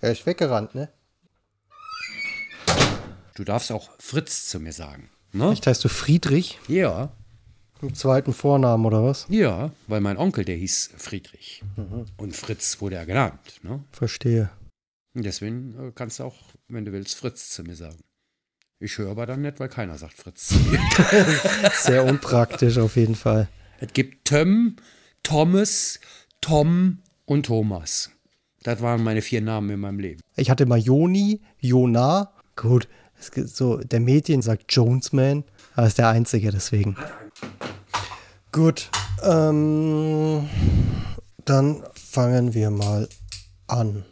Er ist weggerannt, ne? Du darfst auch Fritz zu mir sagen. Ne? Echt heißt du Friedrich? Ja, Im zweiten Vornamen oder was? ja, weil mein Onkel, der hieß Friedrich. Und Fritz wurde er genannt. Ne? Verstehe. Und deswegen äh, kannst du auch, wenn du willst, Fritz zu mir sagen. Ich höre aber dann nicht, weil keiner sagt Fritz zu mir. Sehr unpraktisch auf jeden Fall. es gibt Töm, Thomas, Tom und Thomas. Das waren meine vier Namen in meinem Leben. Ich hatte mal Joni, Jona. Gut, es gibt so, der Mädchen sagt Jonesman, aber ist der einzige deswegen. Gut, ähm, dann fangen wir mal an.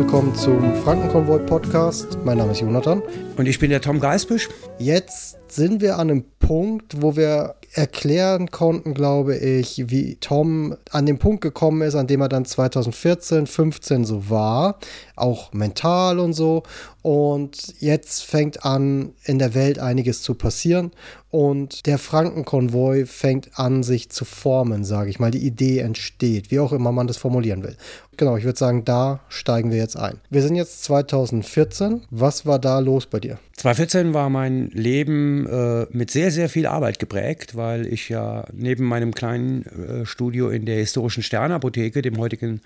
Willkommen zum Frankenkonvoi Podcast. Mein Name ist Jonathan. Und ich bin der Tom Geisbisch. Jetzt sind wir an einem Punkt, wo wir erklären konnten, glaube ich, wie Tom an den Punkt gekommen ist, an dem er dann 2014, 15 so war, auch mental und so. Und jetzt fängt an, in der Welt einiges zu passieren und der Frankenkonvoi fängt an, sich zu formen, sage ich mal. Die Idee entsteht, wie auch immer man das formulieren will. Genau, ich würde sagen, da steigen wir jetzt ein. Wir sind jetzt 2014. Was war da los bei dir? 2014 war mein Leben äh, mit sehr, sehr viel Arbeit geprägt, weil ich ja neben meinem kleinen äh, Studio in der historischen Sternapotheke, dem heutigen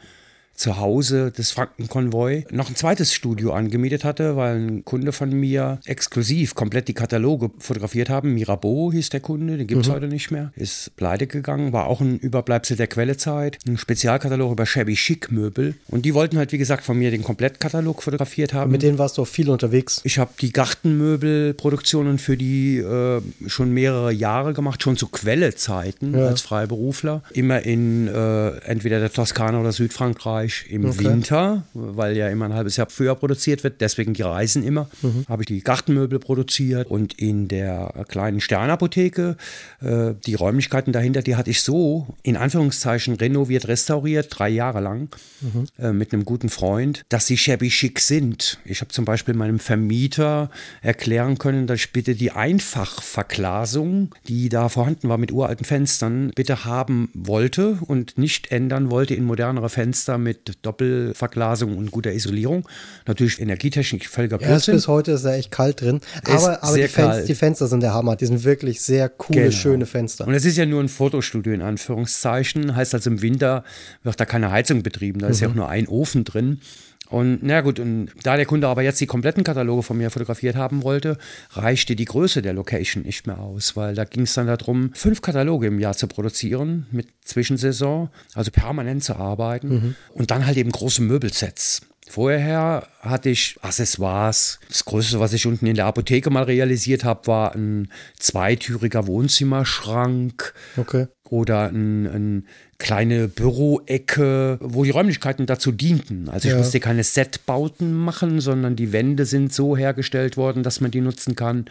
Zuhause des Frankenkonvoi, noch ein zweites Studio angemietet hatte, weil ein Kunde von mir exklusiv komplett die Kataloge fotografiert haben. Mirabeau hieß der Kunde, den gibt es heute nicht mehr. Ist pleite gegangen, war auch ein Überbleibsel der Quellezeit. Ein Spezialkatalog über Shabby Chic Möbel. Und die wollten halt, wie gesagt, von mir den Komplettkatalog fotografiert haben. Mit denen warst du auch viel unterwegs. Ich habe die Gartenmöbelproduktionen für die äh, schon mehrere Jahre gemacht, schon zu Quellezeiten Ja. als Freiberufler. Immer in äh, entweder der Toskana oder Südfrankreich im Okay. Winter, weil ja immer ein halbes Jahr früher produziert wird, deswegen die Reisen immer. Mhm. Habe ich die Gartenmöbel produziert und in der kleinen Sternapotheke, äh, die Räumlichkeiten dahinter, die hatte ich so in Anführungszeichen renoviert, restauriert, drei Jahre lang Mhm. äh, mit einem guten Freund, dass sie shabby chic sind. Ich habe zum Beispiel meinem Vermieter erklären können, dass ich bitte die Einfachverglasung, die da vorhanden war mit uralten Fenstern, bitte haben wollte und nicht ändern wollte in modernere Fenster mit Doppelverglasung und guter Isolierung. Natürlich Energietechnik völliger Erst Blödsinn. bis heute ist er echt kalt drin. Aber, aber die, Fenster, die Fenster sind der Hammer. Die sind wirklich sehr coole, Genau. schöne Fenster. Und es ist ja nur ein Fotostudio in Anführungszeichen. Heißt also im Winter wird da keine Heizung betrieben. Da ist ja auch nur ein Ofen drin. Und na gut, und da der Kunde aber jetzt die kompletten Kataloge von mir fotografiert haben wollte, reichte die Größe der Location nicht mehr aus, weil da ging es dann darum, fünf Kataloge im Jahr zu produzieren mit Zwischensaison, also permanent zu arbeiten und dann halt eben große Möbelsets. Vorher hatte ich Accessoires. Das Größte, was ich unten in der Apotheke mal realisiert habe, war ein zweitüriger Wohnzimmerschrank Okay. oder ein, ein kleine Büroecke, wo die Räumlichkeiten dazu dienten. Also ich Ja. musste keine Setbauten machen, sondern die Wände sind so hergestellt worden, dass man die nutzen kann.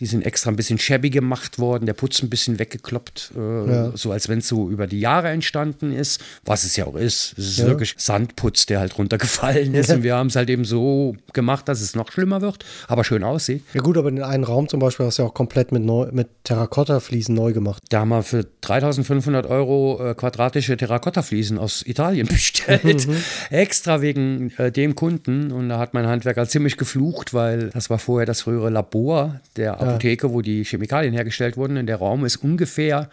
Die sind extra ein bisschen shabby gemacht worden, der Putz ein bisschen weggekloppt, äh, Ja. so als wenn es so über die Jahre entstanden ist, was es ja auch ist. Es ist Ja. wirklich Sandputz, der halt runtergefallen ist Ja. und wir haben es halt eben so gemacht, dass es noch schlimmer wird, aber schön aussieht. Ja gut, aber den einen Raum zum Beispiel hast du ja auch komplett mit, neu, mit Terrakotta-Fliesen neu gemacht. Da haben wir für 3500 Euro äh, quadratische Terrakottafliesen aus Italien bestellt. Extra wegen äh, dem Kunden. Und da hat mein Handwerker ziemlich geflucht, weil das war vorher das frühere Labor der Apotheke, wo die Chemikalien hergestellt wurden. Und der Raum ist ungefähr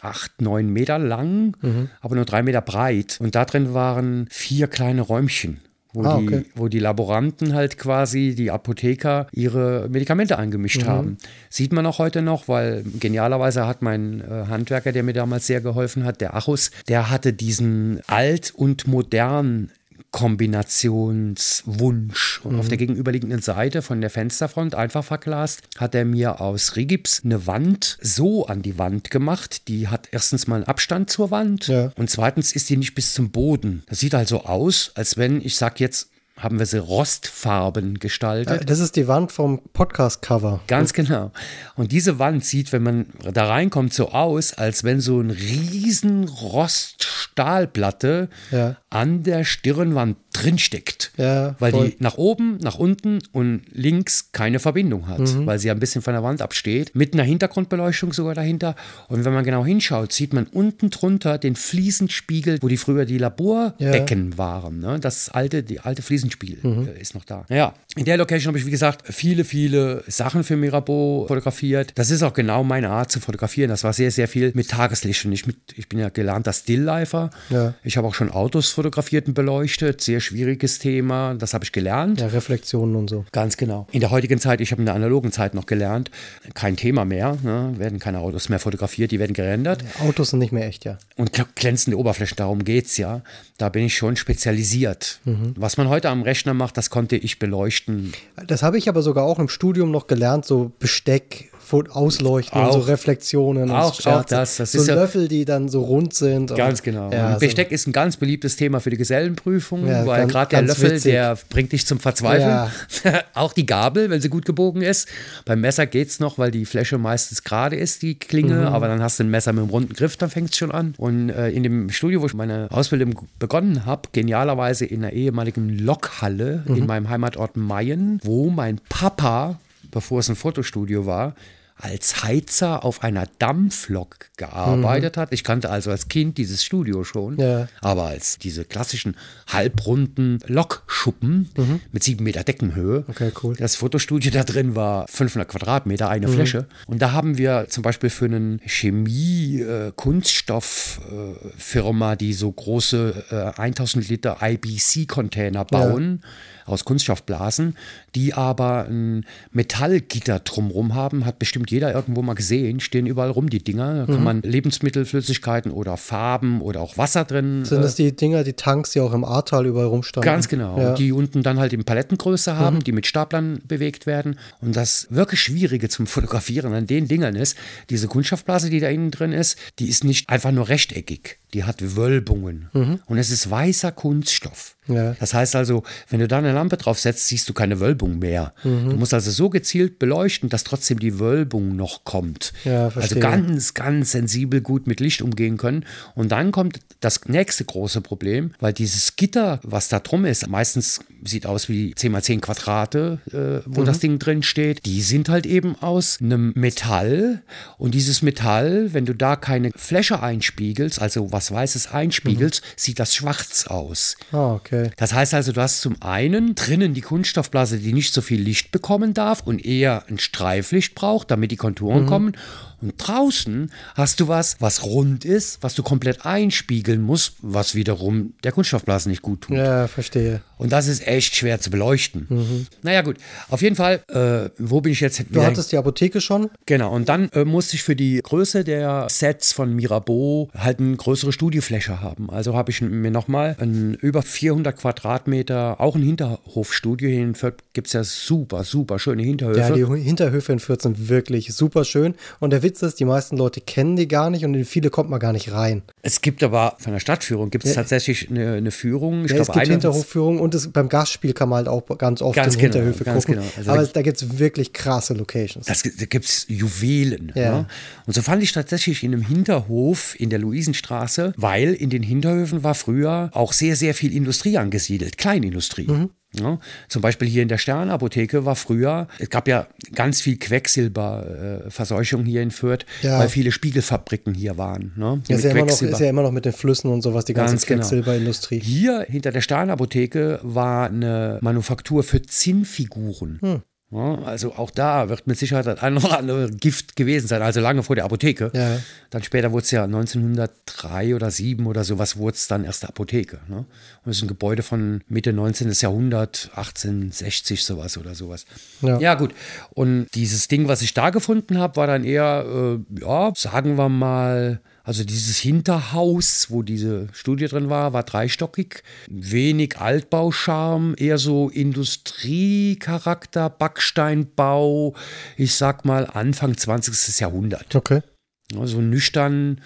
acht, neun Meter lang, aber nur drei Meter breit. Und da drin waren vier kleine Räumchen. Wo, Ah, die, okay. wo die Laboranten halt quasi, die Apotheker, ihre Medikamente eingemischt haben. Sieht man auch heute noch, weil genialerweise hat mein äh, Handwerker, der mir damals sehr geholfen hat, der Achus, der hatte diesen alt und modern Kombinationswunsch. Und auf der gegenüberliegenden Seite von der Fensterfront, einfach verglast, hat er mir aus Rigips eine Wand so an die Wand gemacht. Die hat erstens mal einen Abstand zur Wand Ja. und zweitens ist die nicht bis zum Boden. Das sieht halt so aus, als wenn, ich sag jetzt, haben wir sie rostfarben gestaltet. Äh, Das ist die Wand vom Podcast-Cover. Ganz genau. Und diese Wand sieht, wenn man da reinkommt, so aus, als wenn so ein riesen Roststahlplatte Ja. an der Stirnwand drinsteckt. Ja, weil voll. die nach oben, nach unten und links keine Verbindung hat, Mhm. weil sie ein bisschen von der Wand absteht. Mit einer Hintergrundbeleuchtung sogar dahinter. Und wenn man genau hinschaut, sieht man unten drunter den Fliesenspiegel, wo die früher die Laborbecken waren. Ne? Das alte, die alte Fliesenspiegel Mhm. äh, ist noch da. Naja, in der Location habe ich, wie gesagt, viele, viele Sachen für Mirabeau fotografiert. Das ist auch genau meine Art zu fotografieren. Das war sehr, sehr viel mit Tageslicht. Und ich, mit, ich bin ja gelernter Stilllifer. Ja. Ich habe auch schon Autos fotografiert und beleuchtet. Sehr schwieriges Thema. Das habe ich gelernt. Ja, Reflexionen und so. Ganz genau. In der heutigen Zeit, ich habe in der analogen Zeit noch gelernt, kein Thema mehr. Ne? Werden keine Autos mehr fotografiert, die werden gerendert. Autos sind nicht mehr echt, ja. Und gl- glänzende Oberflächen, darum geht es ja. Da bin ich schon spezialisiert. Was man heute am Rechner macht, das konnte ich beleuchten. Das habe ich aber sogar auch im Studium noch gelernt, so Besteck, Ausleuchten und so Auch. Reflexionen Auch- auch das, das so ist ja- Löffel, die dann so rund sind. Ganz und, genau. Ja, und Besteck ist ein ganz beliebtes Thema für die Gesellenprüfung, Ja, weil gerade der Löffel, witzig. der bringt dich zum Verzweifeln. Auch die Gabel, wenn sie gut gebogen ist. Beim Messer geht es noch, weil die Fläche meistens gerade ist, die Klinge, Mhm. aber dann hast du ein Messer mit einem runden Griff, dann fängt es schon an. Und äh, in dem Studio, wo ich meine Ausbildung begonnen habe, genialerweise in einer ehemaligen Lokhalle Mhm. in meinem Heimatort Mayen, wo mein Papa, bevor es ein Fotostudio war, als Heizer auf einer Dampflok gearbeitet hat. Ich kannte also als Kind dieses Studio schon, Mhm. Ja. aber als diese klassischen halbrunden Lokschuppen mit sieben Meter Deckenhöhe. Mhm. Okay, cool. Das Fotostudio da drin war 500 Quadratmeter, eine Fläche. Und da haben wir zum Beispiel für einen Chemie-Kunststofffirma, die so große äh, 1000 Liter IBC-Container bauen, aus Kunststoffblasen, die aber ein Metallgitter drumrum haben, hat bestimmt jeder irgendwo mal gesehen, stehen überall rum die Dinger. Da kann man Lebensmittel, Flüssigkeiten oder Farben oder auch Wasser drin Sind das die Dinger, die Tanks, die auch im Ahrtal überall rumstanden? Ganz genau. Ja. Und die unten dann halt in Palettengröße haben, die mit Staplern bewegt werden. Und das wirklich Schwierige zum Fotografieren an den Dingern ist, diese Kunststoffblase, die da innen drin ist, die ist nicht einfach nur rechteckig. Die hat Wölbungen. Und es ist weißer Kunststoff. Ja. Das heißt also, wenn du da eine Lampe drauf setzt, siehst du keine Wölbung mehr. Du musst also so gezielt beleuchten, dass trotzdem die Wölbung noch kommt. Ja, also ganz, ganz sensibel gut mit Licht umgehen können. Und dann kommt das nächste große Problem, weil dieses Gitter, was da drum ist, meistens sieht aus wie 10 mal 10 Quadrate, äh, wo das Ding drin steht, die sind halt eben aus einem Metall. Und dieses Metall, wenn du da keine Fläche einspiegelst, also was Weißes einspiegelst, sieht das schwarz aus. Ah, okay. Das heißt also, du hast zum einen drinnen die Kunststoffblase, die nicht so viel Licht bekommen darf und eher ein Streiflicht braucht, damit die Konturen kommen. Und draußen hast du was, was rund ist, was du komplett einspiegeln musst, was wiederum der Kunststoffblase nicht gut tut. Ja, verstehe. Und das ist echt schwer zu beleuchten. Naja, gut. Auf jeden Fall, äh, wo bin ich jetzt? Du hattest die Apotheke schon? Genau, und dann äh, musste ich für die Größe der Sets von Mirabeau halt eine größere Studiofläche haben. Also habe ich mir nochmal ein über 400 Quadratmeter, auch ein Hinterhofstudio. Hier in Fürth gibt es ja super, super schöne Hinterhöfe. Ja, die Hinterhöfe in Fürth sind wirklich super schön. Und der Witz ist, die meisten Leute kennen die gar nicht und in viele kommt man gar nicht rein. es gibt aber von der Stadtführung gibt es tatsächlich eine, eine Führung. Ich Ja, es glaube, gibt eine Hinterhofführungen und es, beim Gastspiel kann man halt auch ganz oft Ganz in genau, Hinterhöfe ganz gucken. genau. Also Aber da- da gibt es wirklich krasse Locations. Das, da gibt es Juwelen. Ja. Ja. Und so fand ich tatsächlich in einem Hinterhof in der Luisenstraße, weil in den Hinterhöfen war früher auch sehr, sehr viel Industrie angesiedelt, Kleinindustrie. Mhm. Ja, zum Beispiel hier in der Sternapotheke war früher, es gab ja ganz viel Quecksilberverseuchung Verseuchung hier in Fürth, Ja. weil viele Spiegelfabriken hier waren. Ne, die ist, ja immer noch, ist ja immer noch mit den Flüssen und sowas, die ganze Ganz genau. Quecksilberindustrie. Hier hinter der Stahlenapotheke war eine Manufaktur für Zinnfiguren. Hm. Also auch da wird mit Sicherheit das ein oder andere Gift gewesen sein, also lange vor der Apotheke. Ja. Dann später wurde es ja 1903 oder 7 oder sowas, wurde es dann erst Apotheke. Ne? Und das ist ein Gebäude von Mitte 19. Jahrhundert, 1860 sowas oder sowas. Ja. ja gut. Und dieses Ding, was ich da gefunden habe, war dann eher, äh, ja, sagen wir mal, also dieses Hinterhaus, wo diese Studie drin war, war dreistockig. Wenig Altbauscharme, eher so Industriecharakter, Backsteinbau, ich sag mal Anfang 20. Jahrhundert. Okay. So nüchtern,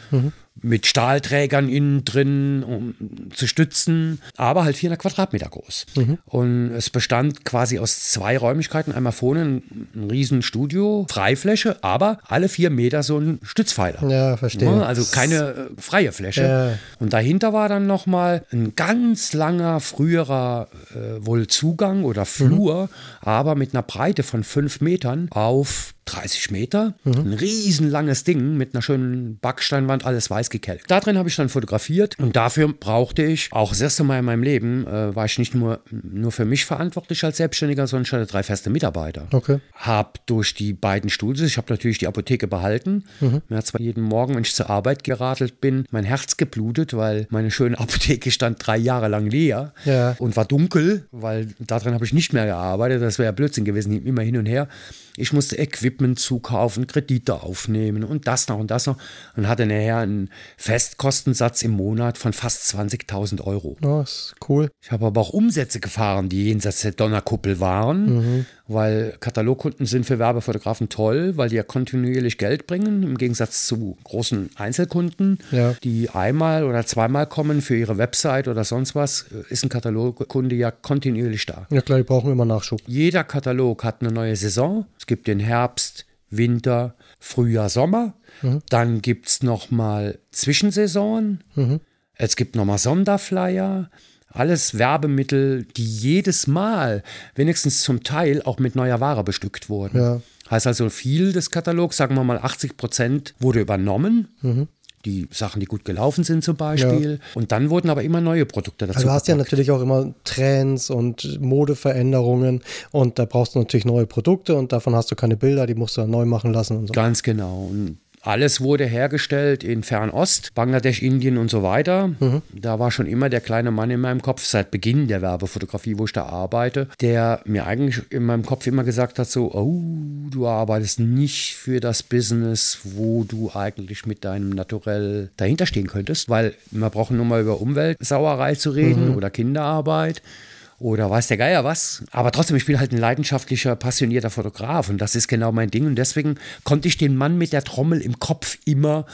mit Stahlträgern innen drin, um zu stützen, aber halt 400 Quadratmeter groß. Mhm. Und es bestand quasi aus zwei Räumlichkeiten. Einmal vorne ein, ein riesen Studio, Freifläche, aber alle vier Meter so ein Stützpfeiler. Ja, verstehe. Ja, also keine äh, freie Fläche. Ja. Und dahinter war dann nochmal ein ganz langer, früherer äh, wohl Zugang oder Flur, mhm. aber mit einer Breite von fünf Metern auf 30 Meter, mhm. ein riesenlanges Ding mit einer schönen Backsteinwand, alles weiß gekelkt. Da drin habe ich dann fotografiert und dafür brauchte ich, auch das erste Mal in meinem Leben, äh, war ich nicht nur, nur für mich verantwortlich als Selbstständiger, sondern ich hatte drei feste Mitarbeiter. Okay. Habe durch die beiden Studios, ich habe natürlich die Apotheke behalten, mhm. mir hat zwar jeden Morgen, wenn ich zur Arbeit geradelt bin, mein Herz geblutet, weil meine schöne Apotheke stand drei Jahre lang leer ja. und war dunkel, weil darin habe ich nicht mehr gearbeitet, das wäre ja Blödsinn gewesen, immer hin und her. Ich musste Equipment zukaufen, Kredite aufnehmen und das noch und das noch und hatte nachher einen Festkostensatz im Monat von fast 20.000 Euro. Oh, ist cool. Ich habe aber auch Umsätze gefahren, die jenseits der Donnerkuppel waren, mhm. weil Katalogkunden sind für Werbefotografen toll, weil die ja kontinuierlich Geld bringen, im Gegensatz zu großen Einzelkunden, ja. die einmal oder zweimal kommen für ihre Website oder sonst was, ist ein Katalogkunde ja kontinuierlich da. Ja klar, die brauchen immer Nachschub. Jeder Katalog hat eine neue Saison. Es gibt den Herbst, Winter, Frühjahr, Sommer. Mhm. Dann gibt es nochmal Zwischensaison. Mhm. Es gibt nochmal Sonderflyer. Alles Werbemittel, die jedes Mal, wenigstens zum Teil, auch mit neuer Ware bestückt wurden. Ja. Heißt also, viel des Katalogs, sagen wir mal 80 Prozent, wurde übernommen. Mhm die Sachen, die gut gelaufen sind zum Beispiel. Ja. Und dann wurden aber immer neue Produkte dazu. Also du hast ja natürlich auch immer Trends und Modeveränderungen und da brauchst du natürlich neue Produkte und davon hast du keine Bilder, die musst du dann neu machen lassen und so. Ganz genau. Und alles wurde hergestellt in Fernost, Bangladesch, Indien und so weiter. Mhm. Da war schon immer der kleine Mann in meinem Kopf, seit Beginn der Werbefotografie, wo ich da arbeite, der mir eigentlich in meinem Kopf immer gesagt hat, so, oh, du arbeitest nicht für das Business, wo du eigentlich mit deinem Naturell dahinter stehen könntest, weil wir brauchen nur mal über Umweltsauerei zu reden mhm. oder Kinderarbeit oder weiß der Geier was. Aber trotzdem, ich bin halt ein leidenschaftlicher, passionierter Fotograf und das ist genau mein Ding. Und deswegen konnte ich den Mann mit der Trommel im Kopf immer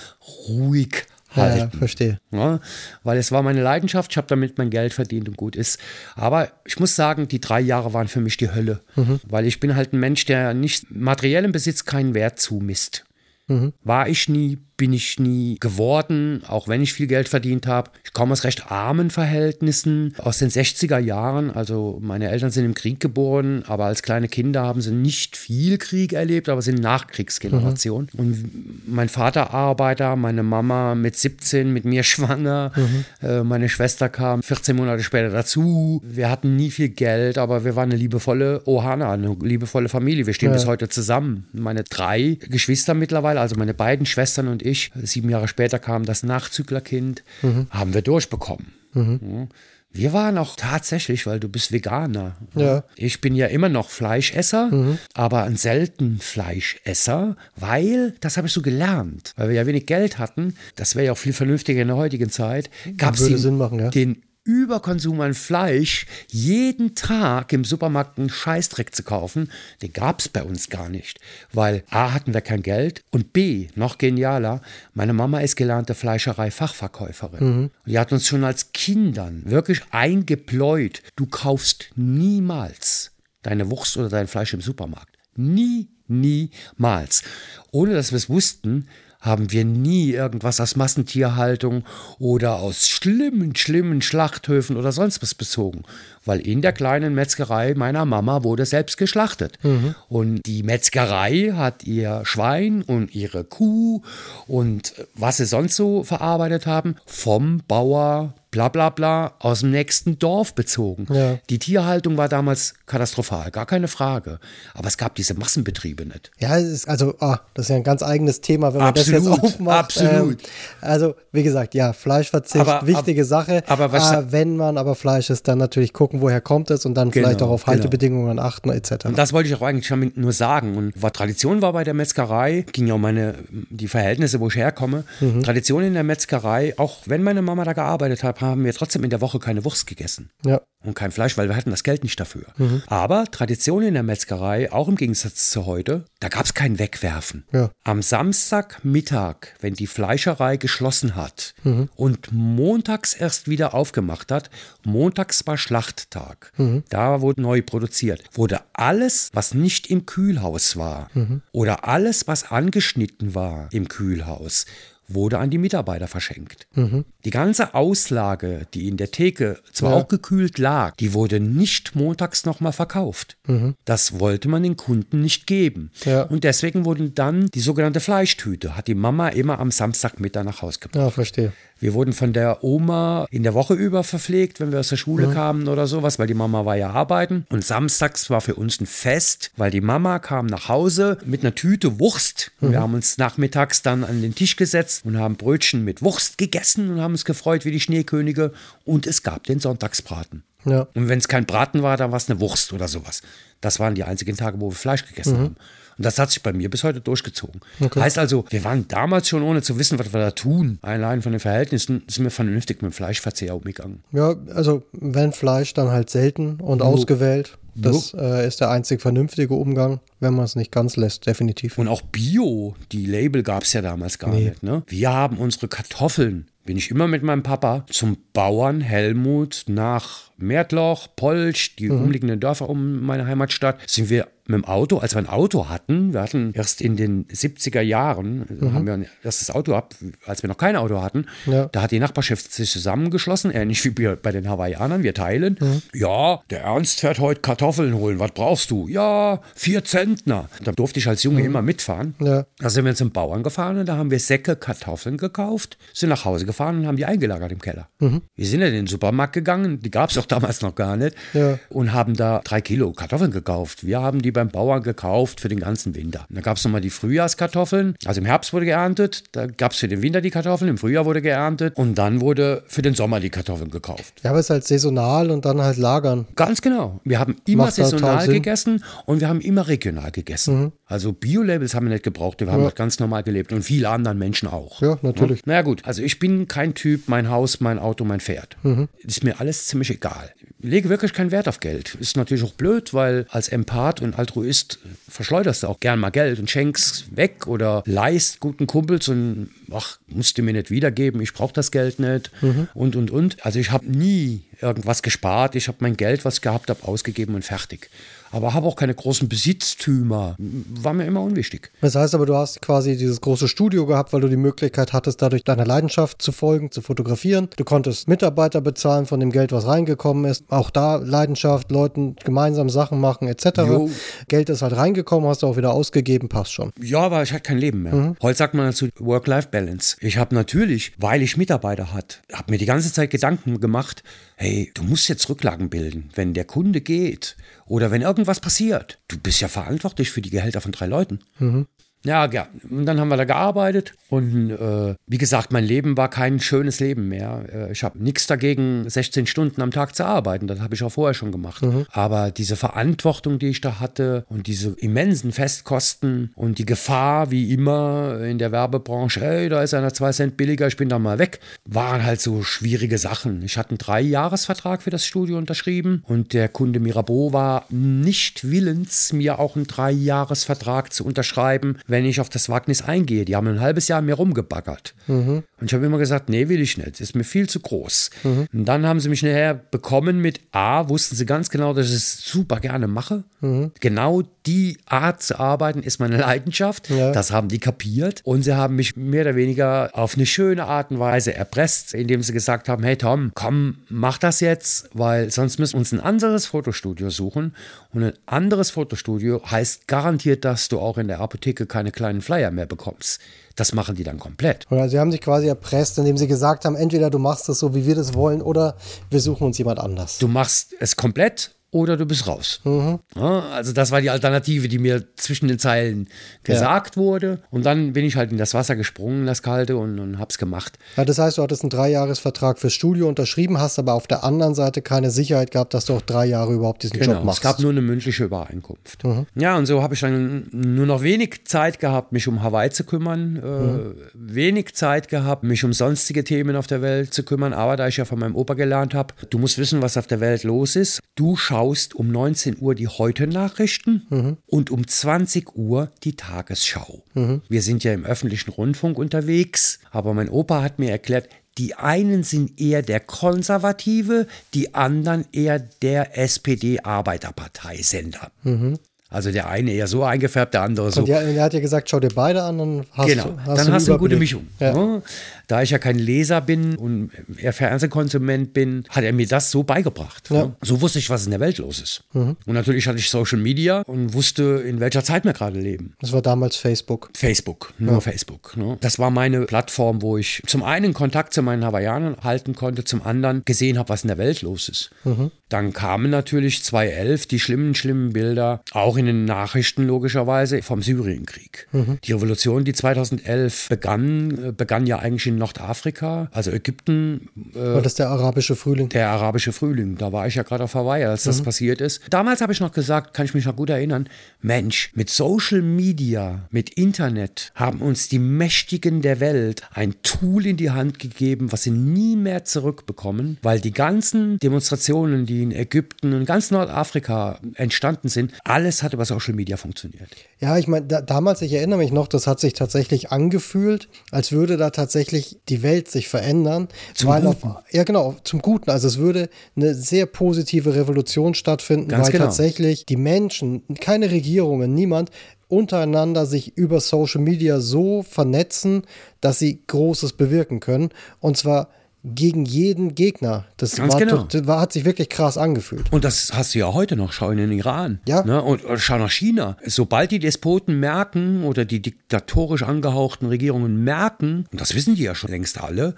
ruhig halten. Ja, verstehe. Ja, weil es war meine Leidenschaft, ich habe damit mein Geld verdient und gut ist. Aber ich muss sagen, die drei Jahre waren für mich die Hölle, mhm. weil ich bin halt ein Mensch, der nicht materiellem Besitz keinen Wert zumisst. Mhm. War ich nie, bin ich nie geworden, auch wenn ich viel Geld verdient habe. Ich komme aus recht armen Verhältnissen aus den 60er Jahren. Also meine Eltern sind im Krieg geboren, aber als kleine Kinder haben sie nicht viel Krieg erlebt, aber sind Nachkriegsgeneration. Mhm. Und mein Vater Arbeiter, meine Mama mit 17 mit mir schwanger, mhm. äh, meine Schwester kam 14 Monate später dazu. Wir hatten nie viel Geld, aber wir waren eine liebevolle Ohana, eine liebevolle Familie. Wir stehen ja. bis heute zusammen. Meine drei Geschwister mittlerweile, also meine beiden Schwestern und ich, sieben Jahre später kam das Nachzüglerkind, mhm. haben wir durchbekommen. Mhm. Wir waren auch tatsächlich, weil du bist Veganer. Ja. Ich bin ja immer noch Fleischesser, mhm. aber ein selten Fleischesser, weil, das habe ich so gelernt, weil wir ja wenig Geld hatten, das wäre ja auch viel vernünftiger in der heutigen Zeit, gab es den, ja. den Überkonsum an Fleisch, jeden Tag im Supermarkt einen Scheißdreck zu kaufen, den gab es bei uns gar nicht. Weil A hatten wir kein Geld und B, noch genialer, meine Mama ist gelernte Fleischerei-Fachverkäuferin. Mhm. Die hat uns schon als Kindern wirklich eingebläut, du kaufst niemals deine Wurst oder dein Fleisch im Supermarkt. Nie, niemals. Ohne dass wir es wussten, haben wir nie irgendwas aus Massentierhaltung oder aus schlimmen, schlimmen Schlachthöfen oder sonst was bezogen. Weil in der kleinen Metzgerei meiner Mama wurde selbst geschlachtet. Mhm. Und die Metzgerei hat ihr Schwein und ihre Kuh und was sie sonst so verarbeitet haben, vom Bauer bla bla bla aus dem nächsten Dorf bezogen. Ja. Die Tierhaltung war damals katastrophal, gar keine Frage. Aber es gab diese Massenbetriebe nicht. Ja, ist also, oh, das ist ja ein ganz eigenes Thema, wenn man absolut, das jetzt aufmacht. Absolut. Ähm, also, wie gesagt, ja, Fleischverzicht, aber, wichtige ab, Sache. Aber was, äh, wenn man aber Fleisch isst, dann natürlich gucken, woher kommt es und dann genau, vielleicht auch auf genau. Haltebedingungen achten, etc. Und das wollte ich auch eigentlich nur sagen. Und was Tradition war bei der Metzgerei, ging ja um meine, die Verhältnisse, wo ich herkomme. Mhm. Tradition in der Metzgerei, auch wenn meine Mama da gearbeitet hat, deshalb haben wir trotzdem in der Woche keine Wurst gegessen. Ja. Und kein Fleisch, weil wir hatten das Geld nicht dafür. Mhm. Aber Tradition in der Metzgerei, auch im Gegensatz zu heute, da gab es kein Wegwerfen. Ja. Am Samstagmittag, wenn die Fleischerei geschlossen hat mhm. und montags erst wieder aufgemacht hat, montags war Schlachttag, mhm. da wurde neu produziert, wurde alles, was nicht im Kühlhaus war mhm. oder alles, was angeschnitten war im Kühlhaus, wurde an die Mitarbeiter verschenkt. Mhm. Die ganze Auslage, die in der Theke zwar ja. auch gekühlt lag, die wurde nicht montags nochmal verkauft. Mhm. Das wollte man den Kunden nicht geben. Ja. Und deswegen wurden dann die sogenannte Fleischtüte, hat die Mama immer am Samstagmittag nach Hause gebracht. Ja, verstehe. Wir wurden von der Oma in der Woche über verpflegt, wenn wir aus der Schule mhm. kamen oder sowas, weil die Mama war ja arbeiten. Und samstags war für uns ein Fest, weil die Mama kam nach Hause mit einer Tüte Wurst. Mhm. Wir haben uns nachmittags dann an den Tisch gesetzt und haben Brötchen mit Wurst gegessen und haben uns gefreut wie die Schneekönige. Und es gab den Sonntagsbraten. Ja. Und wenn es kein Braten war, dann war es eine Wurst oder sowas. Das waren die einzigen Tage, wo wir Fleisch gegessen mhm. haben. Und das hat sich bei mir bis heute durchgezogen. Okay. Heißt also, wir waren damals schon, ohne zu wissen, was wir da tun, allein von den Verhältnissen, sind wir vernünftig mit dem Fleischverzehr umgegangen. Ja, also wenn Fleisch, dann halt selten und jo. ausgewählt. Das äh, ist der einzig vernünftige Umgang, wenn man es nicht ganz lässt, definitiv. Und auch Bio, die Label gab es ja damals gar nee. nicht. Ne? Wir haben unsere Kartoffeln, bin ich immer mit meinem Papa zum Bauern Helmut nach Merdloch, Polsch, die mhm. umliegenden Dörfer um meine Heimatstadt, sind wir mit dem Auto, als wir ein Auto hatten, wir hatten erst in den 70er Jahren, mhm. haben wir ein erstes Auto ab, als wir noch kein Auto hatten, ja. da hat die Nachbarschaft sich zusammengeschlossen, ähnlich wie bei den Hawaiianern, wir teilen. Mhm. Ja, der Ernst fährt heute Kartoffeln holen, was brauchst du? Ja, vier Zentner. Da durfte ich als Junge mhm. immer mitfahren. Ja. Da sind wir zum Bauern gefahren und da haben wir Säcke Kartoffeln gekauft, sind nach Hause gefahren und haben die eingelagert im Keller. Mhm. Wir sind in den Supermarkt gegangen, die gab es auch damals noch gar nicht, ja. und haben da drei Kilo Kartoffeln gekauft. Wir haben die beim Bauern gekauft für den ganzen Winter. Und da gab es nochmal die Frühjahrskartoffeln. Also im Herbst wurde geerntet, da gab es für den Winter die Kartoffeln, im Frühjahr wurde geerntet und dann wurde für den Sommer die Kartoffeln gekauft. Ja, aber es ist halt saisonal und dann halt lagern. Ganz genau. Wir haben immer Macht saisonal gegessen und wir haben immer regional gegessen. Mhm. Also Bio-Labels haben wir nicht gebraucht, wir haben ja. ganz normal gelebt und viele anderen Menschen auch. Ja, natürlich. Na ja, gut, also ich bin kein Typ, mein Haus, mein Auto, mein Pferd. Mhm. Ist mir alles ziemlich egal. Ich lege wirklich keinen Wert auf Geld. Ist natürlich auch blöd, weil als Empath und Altruist verschleuderst du auch gern mal Geld und schenkst weg oder leist guten Kumpels und ach, musst du mir nicht wiedergeben, ich brauche das Geld nicht mhm. und und und. Also ich habe nie irgendwas gespart, ich habe mein Geld, was ich gehabt habe, ausgegeben und fertig aber habe auch keine großen Besitztümer. War mir immer unwichtig. Das heißt aber, du hast quasi dieses große Studio gehabt, weil du die Möglichkeit hattest, dadurch deiner Leidenschaft zu folgen, zu fotografieren. Du konntest Mitarbeiter bezahlen von dem Geld, was reingekommen ist. Auch da Leidenschaft, Leuten gemeinsam Sachen machen etc. Jo. Geld ist halt reingekommen, hast du auch wieder ausgegeben, passt schon. Ja, aber ich hatte kein Leben mehr. Mhm. Heute sagt man dazu Work-Life-Balance. Ich habe natürlich, weil ich Mitarbeiter hatte, habe mir die ganze Zeit Gedanken gemacht, hey, du musst jetzt Rücklagen bilden. Wenn der Kunde geht oder wenn irgendwas passiert, du bist ja verantwortlich für die Gehälter von drei Leuten. Mhm. Ja, ja. Und dann haben wir da gearbeitet und äh, wie gesagt, mein Leben war kein schönes Leben mehr. Äh, ich habe nichts dagegen, 16 Stunden am Tag zu arbeiten. Das habe ich auch vorher schon gemacht. Mhm. Aber diese Verantwortung, die ich da hatte und diese immensen Festkosten und die Gefahr, wie immer in der Werbebranche, ey, da ist einer zwei Cent billiger, ich bin da mal weg, waren halt so schwierige Sachen. Ich hatte einen Dreijahresvertrag für das Studio unterschrieben und der Kunde Mirabeau war nicht willens, mir auch einen Dreijahresvertrag zu unterschreiben, wenn ich auf das Wagnis eingehe. Die haben ein halbes Jahr mir rumgebaggert. Mhm. Und ich habe immer gesagt, nee, will ich nicht. Das ist mir viel zu groß. Mhm. Und dann haben sie mich nachher bekommen mit A, wussten sie ganz genau, dass ich es super gerne mache. Mhm. Genau die Art zu arbeiten ist meine Leidenschaft. Ja. Das haben die kapiert. Und sie haben mich mehr oder weniger auf eine schöne Art und Weise erpresst, indem sie gesagt haben, hey Tom, komm, mach das jetzt, weil sonst müssen wir uns ein anderes Fotostudio suchen. Und ein anderes Fotostudio heißt garantiert, dass du auch in der Apotheke keine kleinen Flyer mehr bekommst. Das machen die dann komplett. Oder sie haben sich quasi erpresst, indem sie gesagt haben, entweder du machst das so, wie wir das wollen, oder wir suchen uns jemand anders. Du machst es komplett oder du bist raus. Mhm. Ja, also das war die Alternative, die mir zwischen den Zeilen gesagt ja. wurde. Und dann bin ich halt in das Wasser gesprungen, das kalte, und, und hab's gemacht. Ja, das heißt, du hattest einen Dreijahresvertrag fürs Studio unterschrieben, hast aber auf der anderen Seite keine Sicherheit gehabt, dass du auch drei Jahre überhaupt diesen genau, Job machst. Es gab nur eine mündliche Übereinkunft. Mhm. Ja, und so habe ich dann nur noch wenig Zeit gehabt, mich um Hawaii zu kümmern, äh, mhm. wenig Zeit gehabt, mich um sonstige Themen auf der Welt zu kümmern. Aber da ich ja von meinem Opa gelernt habe, du musst wissen, was auf der Welt los ist. Du schaust schaust um 19 Uhr die Heute-Nachrichten mhm. und um 20 Uhr die Tagesschau. Mhm. Wir sind ja im öffentlichen Rundfunk unterwegs, aber mein Opa hat mir erklärt, die einen sind eher der Konservative, die anderen eher der SPD-Arbeiterparteisender. Mhm. Also der eine eher so eingefärbt, der andere so. Und der, der hat ja gesagt, schau dir beide an, dann hast genau. du Genau, dann hast du eine gute Mischung. Ja. Da ich ja kein Leser bin und eher Fernsehkonsument bin, hat er mir das so beigebracht. Ja. Ne? So wusste ich, was in der Welt los ist. Mhm. Und natürlich hatte ich Social Media und wusste, in welcher Zeit wir gerade leben. Das war damals Facebook. Facebook, nur ja. Facebook. Ne? Das war meine Plattform, wo ich zum einen Kontakt zu meinen Hawaiianern halten konnte, zum anderen gesehen habe, was in der Welt los ist. Mhm. Dann kamen natürlich 2011 die schlimmen, schlimmen Bilder, auch in den Nachrichten logischerweise, vom Syrienkrieg. Mhm. Die Revolution, die 2011 begann, äh, begann ja eigentlich in Nordafrika, also Ägypten. Äh, War das der arabische Frühling? Der arabische Frühling. Da war ich ja gerade auf Hawaii, als mhm. das passiert ist. Damals habe ich noch gesagt, kann ich mich noch gut erinnern, Mensch, mit Social Media, mit Internet haben uns die Mächtigen der Welt ein Tool in die Hand gegeben, was sie nie mehr zurückbekommen, weil die ganzen Demonstrationen, die in Ägypten und ganz Nordafrika entstanden sind, alles hat über Social Media funktioniert. Ja, ich meine, da, damals, ich erinnere mich noch, das hat sich tatsächlich angefühlt, als würde da tatsächlich die Welt sich verändern. Zum Guten. Auf, ja, genau, zum Guten. Also es würde eine sehr positive Revolution stattfinden, Ganz weil genau. tatsächlich die Menschen, keine Regierungen, niemand untereinander sich über Social Media so vernetzen, dass sie Großes bewirken können. Und zwar gegen jeden Gegner. Das, Ganz war, genau. das war, hat sich wirklich krass angefühlt. Und das hast du ja heute noch. Schau in den Iran. Ja. Ne? Und schau nach China. Sobald die Despoten merken oder die diktatorisch angehauchten Regierungen merken, und das wissen die ja schon längst alle,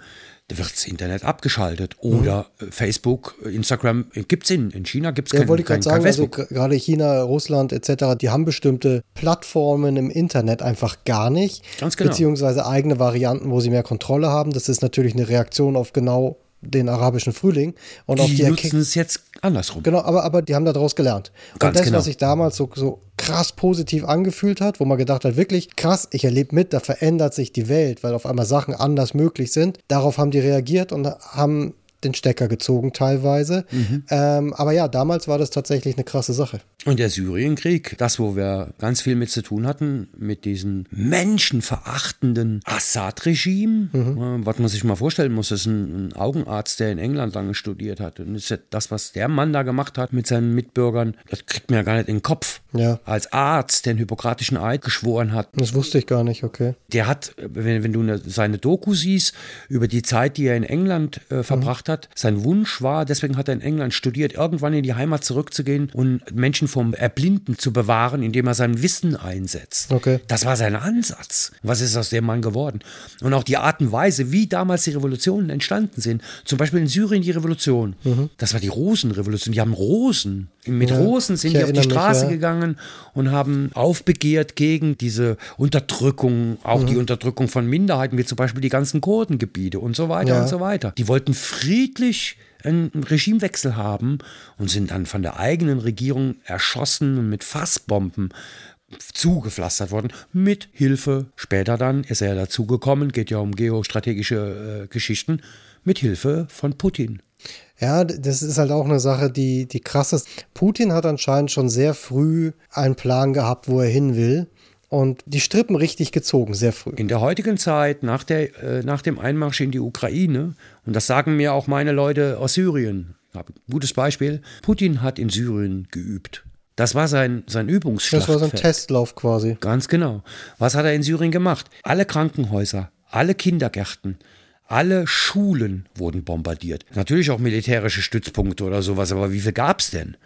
wird das Internet abgeschaltet. Oder mhm. Facebook, Instagram gibt es in, in China gibt es ja, kein, wollte ich kein, sagen, kein also gerade China, Russland etc., die haben bestimmte Plattformen im Internet einfach gar nicht. Ganz genau. Beziehungsweise eigene Varianten, wo sie mehr Kontrolle haben. Das ist natürlich eine Reaktion auf genau den arabischen Frühling und die auf die nutzen es jetzt andersrum. Genau, aber, aber die haben daraus gelernt. Ganz und das, genau. was sich damals so, so krass positiv angefühlt hat, wo man gedacht hat, wirklich krass, ich erlebe mit, da verändert sich die Welt, weil auf einmal Sachen anders möglich sind. Darauf haben die reagiert und haben den Stecker gezogen teilweise. Mhm. Ähm, aber ja, damals war das tatsächlich eine krasse Sache. Und der Syrienkrieg, das, wo wir ganz viel mit zu tun hatten, mit diesem menschenverachtenden Assad-Regime, äh, was man sich mal vorstellen muss, ist ein, ein Augenarzt, der in England lange studiert hat. Und das, das, was der Mann da gemacht hat mit seinen Mitbürgern, das kriegt man ja gar nicht in den Kopf. Ja. Als Arzt, der den hippokratischen Eid geschworen hat, Das wusste ich gar nicht, okay. der hat, wenn, wenn du eine, seine Doku siehst, über die Zeit, die er in England äh, verbracht hat, sein Wunsch war, deswegen hat er in England studiert, irgendwann in die Heimat zurückzugehen und Menschen vom Erblinden zu bewahren, indem er sein Wissen einsetzt. Okay. Das war sein Ansatz. Was ist aus dem Mann geworden? Und auch die Art und Weise, wie damals die Revolutionen entstanden sind. Zum Beispiel in Syrien die Revolution. Das war die Rosenrevolution. Die haben Rosen. Mit Ja, Rosen sind die auf die erinnere mich, Straße ja. gegangen und haben aufbegehrt gegen diese Unterdrückung, auch Mhm. die Unterdrückung von Minderheiten, wie zum Beispiel die ganzen Kurdengebiete und so weiter Ja. und so weiter. Die wollten friedlich einen Regimewechsel haben und sind dann von der eigenen Regierung erschossen und mit Fassbomben zugepflastert worden, mit Hilfe, später dann ist er ja dazugekommen, geht ja um geostrategische äh, Geschichten, mit Hilfe von Putin. Ja, das ist halt auch eine Sache, die, die krass ist. Putin hat anscheinend schon sehr früh einen Plan gehabt, wo er hin will. Und die Strippen richtig gezogen, sehr früh. In der heutigen Zeit, nach, der, äh, nach dem Einmarsch in die Ukraine, und das sagen mir auch meine Leute aus Syrien, gutes Beispiel, Putin hat in Syrien geübt. Das war sein, sein Das Übungsschlachtfeld. war so ein Testlauf quasi. Ganz genau. Was hat er in Syrien gemacht? Alle Krankenhäuser, alle Kindergärten, alle Schulen wurden bombardiert. Natürlich auch militärische Stützpunkte oder sowas, aber wie viel gab es denn?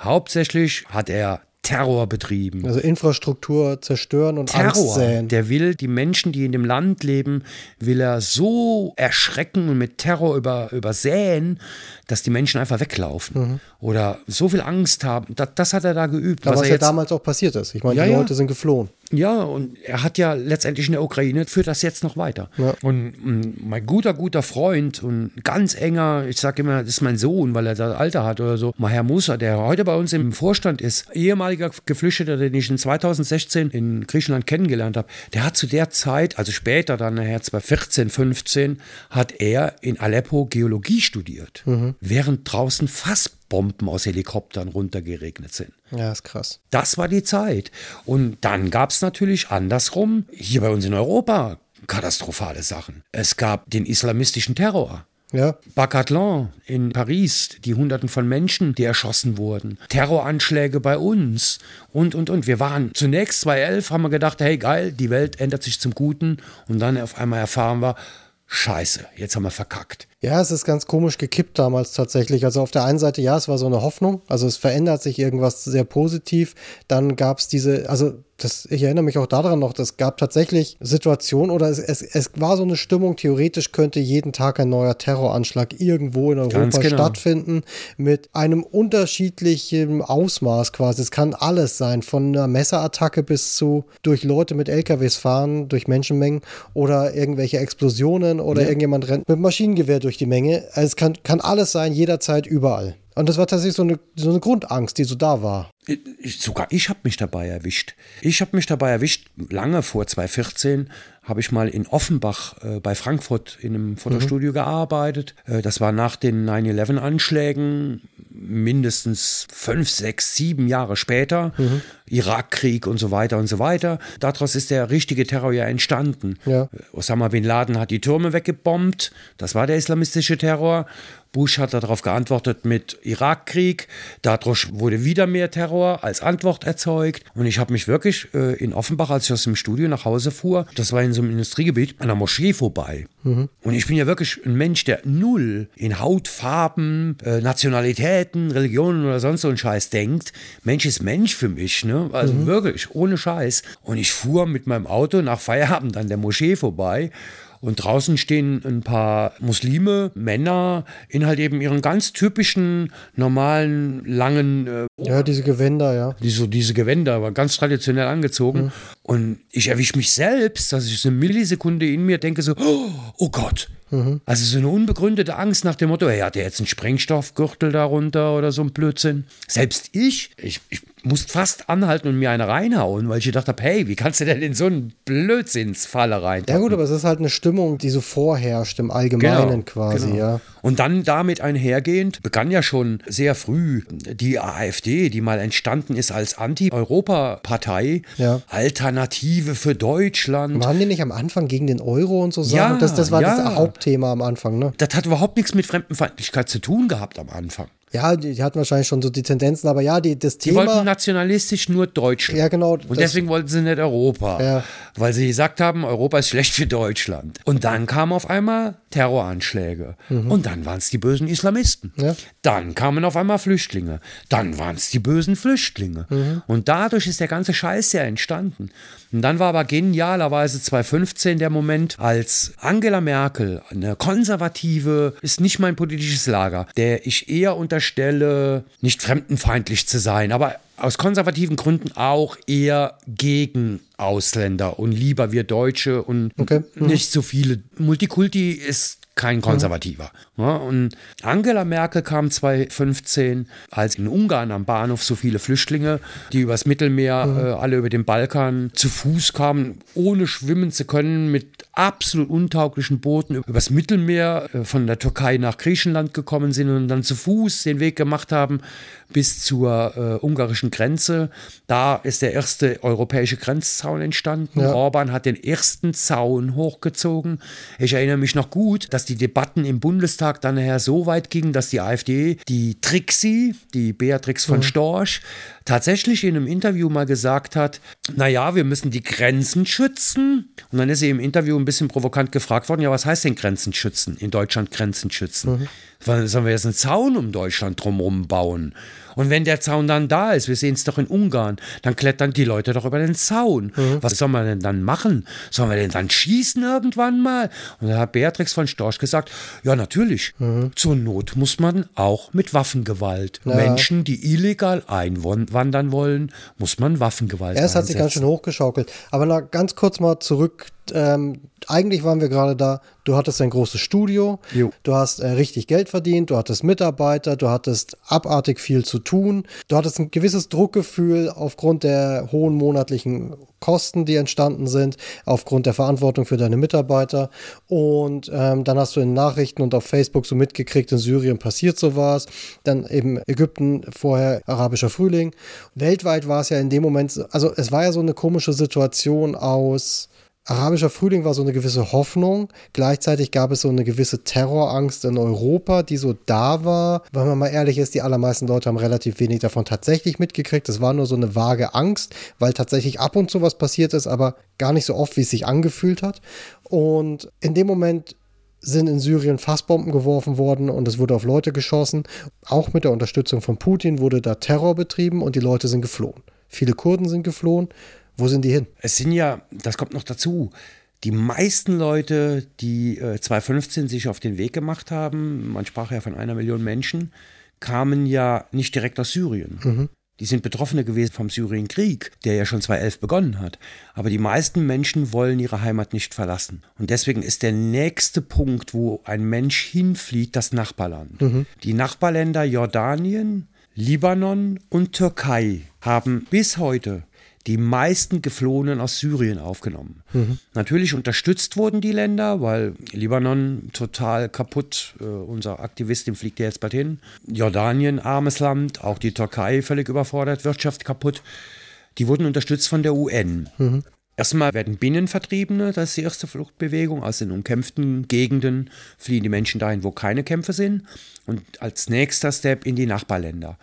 Hauptsächlich hat er Terror betrieben. Also Infrastruktur zerstören und Angst Terror. säen. Der will die Menschen, die in dem Land leben, will er so erschrecken und mit Terror über, übersäen, dass die Menschen einfach weglaufen. Oder so viel Angst haben. Das, das hat er da geübt. Was, er ja damals auch passiert ist. Ich meine, Ja, die ja. Leute sind geflohen. ja, und er hat ja letztendlich in der Ukraine, führt das jetzt noch weiter. Ja. Und mm, mein guter, guter Freund und ganz enger, ich sage immer, das ist mein Sohn, weil er das Alter hat oder so, Maher Musa, der heute bei uns im Vorstand ist, ehemaliger Geflüchteter, den ich in 2016 in Griechenland kennengelernt habe, der hat zu der Zeit, also später dann nachher 2014, 15, hat er in Aleppo Geologie studiert, während draußen Fassbomben aus Helikoptern runtergeregnet sind. Ja, ist krass. Das war die Zeit. Und dann gab es natürlich andersrum, hier bei uns in Europa, katastrophale Sachen. Es gab den islamistischen Terror. Ja, Bacatlan in Paris, die Hunderten von Menschen, die erschossen wurden. Terroranschläge bei uns und, und, und. Wir waren zunächst 2011, haben wir gedacht, hey geil, die Welt ändert sich zum Guten. Und dann auf einmal erfahren wir, scheiße, jetzt haben wir verkackt. Ja, es ist ganz komisch gekippt damals tatsächlich. Also auf der einen Seite, ja, es war so eine Hoffnung. Also es verändert sich irgendwas sehr positiv. Dann gab es diese, also das, ich erinnere mich auch daran noch, es gab tatsächlich Situationen oder es, es, es war so eine Stimmung, theoretisch könnte jeden Tag ein neuer Terroranschlag irgendwo in Europa genau. stattfinden mit einem unterschiedlichen Ausmaß quasi. Es kann alles sein, von einer Messerattacke bis zu durch Leute mit LKWs fahren, durch Menschenmengen oder irgendwelche Explosionen oder irgendjemand rennt mit Maschinengewehr durch die Menge. Also es kann, kann alles sein, jederzeit, überall. Und das war tatsächlich so eine, so eine Grundangst, die so da war. Ich, sogar ich habe mich dabei erwischt. Ich habe mich dabei erwischt, lange vor 2014 habe ich mal in Offenbach äh, bei Frankfurt in einem Fotostudio gearbeitet. Äh, das war nach den 9-11-Anschlägen, mindestens fünf, sechs, sieben Jahre später. Irakkrieg und so weiter und so weiter. Daraus ist der richtige Terror ja entstanden. Ja. Äh, Osama bin Laden hat die Türme weggebombt. Das war der islamistische Terror. Bush hat darauf geantwortet mit Irakkrieg. Dadurch wurde wieder mehr Terror als Antwort erzeugt. Und ich habe mich wirklich äh, in Offenbach, als ich aus dem Studio nach Hause fuhr, das war in so einem Industriegebiet, an der Moschee vorbei. Und ich bin ja wirklich ein Mensch, der null in Hautfarben, äh, Nationalitäten, Religionen oder sonst so einen Scheiß denkt. Mensch ist Mensch für mich, ne? Also wirklich, ohne Scheiß. Und ich fuhr mit meinem Auto nach Feierabend an der Moschee vorbei. Und draußen stehen ein paar Muslime, Männer, in halt eben ihren ganz typischen, normalen, langen, äh, Ja, diese Gewänder, ja. die, so diese Gewänder, aber ganz traditionell angezogen. Und ich erwische mich selbst, dass ich so eine Millisekunde in mir denke so, oh, oh Gott. Also so eine unbegründete Angst nach dem Motto, hey, hat der jetzt einen Sprengstoffgürtel darunter oder so ein Blödsinn. Selbst ich, ich, ich musste fast anhalten und mir eine reinhauen, weil ich gedacht habe, hey, wie kannst du denn in so einen Blödsinnsfalle rein? Ja gut, aber es ist halt eine Stimmung, die so vorherrscht im Allgemeinen quasi, genau. ja. Und dann damit einhergehend begann ja schon sehr früh die AfD, die mal entstanden ist als Anti-Europa-Partei, Ja. Alternative für Deutschland. Waren die nicht am Anfang gegen den Euro und so Sachen? Ja, das, das war ja. das Hauptthema am Anfang, ne? Das hat überhaupt nichts mit Fremdenfeindlichkeit zu tun gehabt am Anfang. Ja, die, die hatten wahrscheinlich schon so die Tendenzen, aber ja, die, das Die wollten Thema. nationalistisch nur Deutschland. Ja, genau. Und deswegen wollten sie nicht Europa. Ja. Weil sie gesagt haben, Europa ist schlecht für Deutschland. Und dann kamen auf einmal Terroranschläge. Und dann waren es die bösen Islamisten. Mhm. Ja. Dann kamen auf einmal Flüchtlinge. Dann waren es die bösen Flüchtlinge. Mhm. Und dadurch ist der ganze Scheiß ja entstanden. Und dann war aber genialerweise 2015 der Moment, als Angela Merkel, eine konservative, ist nicht mein politisches Lager, der ich eher unterstelle, nicht fremdenfeindlich zu sein, aber aus konservativen Gründen auch eher gegen Ausländer und lieber wir Deutsche und Okay. Mhm. nicht so viele. Multikulti ist kein Konservativer. Ja, und Angela Merkel kam 2015, als in Ungarn am Bahnhof so viele Flüchtlinge, die übers Mittelmeer, äh, alle über den Balkan zu Fuß kamen, ohne schwimmen zu können, mit absolut untauglichen Booten übers Mittelmeer äh, von der Türkei nach Griechenland gekommen sind und dann zu Fuß den Weg gemacht haben bis zur äh, ungarischen Grenze. Da ist der erste europäische Grenzzaun entstanden. Ja. Orban hat den ersten Zaun hochgezogen. Ich erinnere mich noch gut, dass die Debatten im Bundestag dann nachher so weit gingen, dass die AfD, die Trixie, die Beatrix von Storch, tatsächlich in einem Interview mal gesagt hat, naja, wir müssen die Grenzen schützen. Und dann ist sie im Interview ein bisschen provokant gefragt worden, ja, was heißt denn Grenzen schützen? In Deutschland Grenzen schützen. Sollen wir jetzt einen Zaun um Deutschland drumherum bauen? Und wenn der Zaun dann da ist, wir sehen es doch in Ungarn, dann klettern die Leute doch über den Zaun. Mhm. Was soll man denn dann machen? Sollen wir denn dann schießen irgendwann mal? Und da hat Beatrix von Storch gesagt, ja natürlich, mhm. zur Not muss man auch mit Waffengewalt. Ja. Menschen, die illegal einwandern wollen, muss man Waffengewalt ja, es hat sich ganz schön hochgeschaukelt. Aber na, ganz kurz mal zurück ähm, eigentlich waren wir gerade da, du hattest ein großes Studio, jo. du hast äh, richtig Geld verdient, du hattest Mitarbeiter, du hattest abartig viel zu tun, du hattest ein gewisses Druckgefühl aufgrund der hohen monatlichen Kosten, die entstanden sind, aufgrund der Verantwortung für deine Mitarbeiter. Und ähm, dann hast du in Nachrichten und auf Facebook so mitgekriegt, in Syrien passiert sowas, dann eben Ägypten, vorher arabischer Frühling. Weltweit war es ja in dem Moment, also es war ja so eine komische Situation aus Arabischer Frühling war so eine gewisse Hoffnung. Gleichzeitig gab es so eine gewisse Terrorangst in Europa, die so da war. Wenn man mal ehrlich ist, die allermeisten Leute haben relativ wenig davon tatsächlich mitgekriegt. Es war nur so eine vage Angst, weil tatsächlich ab und zu was passiert ist, aber gar nicht so oft, wie es sich angefühlt hat. Und in dem Moment sind in Syrien Fassbomben geworfen worden und es wurde auf Leute geschossen. Auch mit der Unterstützung von Putin wurde da Terror betrieben und die Leute sind geflohen. Viele Kurden sind geflohen wo sind die hin? Es sind ja, das kommt noch dazu, die meisten Leute, die äh, 2015 sich auf den Weg gemacht haben, man sprach ja von einer Million Menschen, kamen ja nicht direkt aus Syrien. Mhm. Die sind Betroffene gewesen vom Syrienkrieg, der ja schon 2011 begonnen hat. Aber die meisten Menschen wollen ihre Heimat nicht verlassen. Und deswegen ist der nächste Punkt, wo ein Mensch hinflieht, das Nachbarland. Mhm. Die Nachbarländer Jordanien, Libanon und Türkei haben bis heute die meisten Geflohenen aus Syrien aufgenommen. Mhm. Natürlich unterstützt wurden die Länder, weil Libanon total kaputt, äh, unser Aktivist, dem fliegt ja jetzt bald hin. Jordanien, armes Land, auch die Türkei völlig überfordert, Wirtschaft kaputt. Die wurden unterstützt von der UN. Mhm. Erstmal werden Binnenvertriebene, das ist die erste Fluchtbewegung, aus den umkämpften Gegenden fliehen die Menschen dahin, wo keine Kämpfe sind. Und als nächster Step in die Nachbarländer.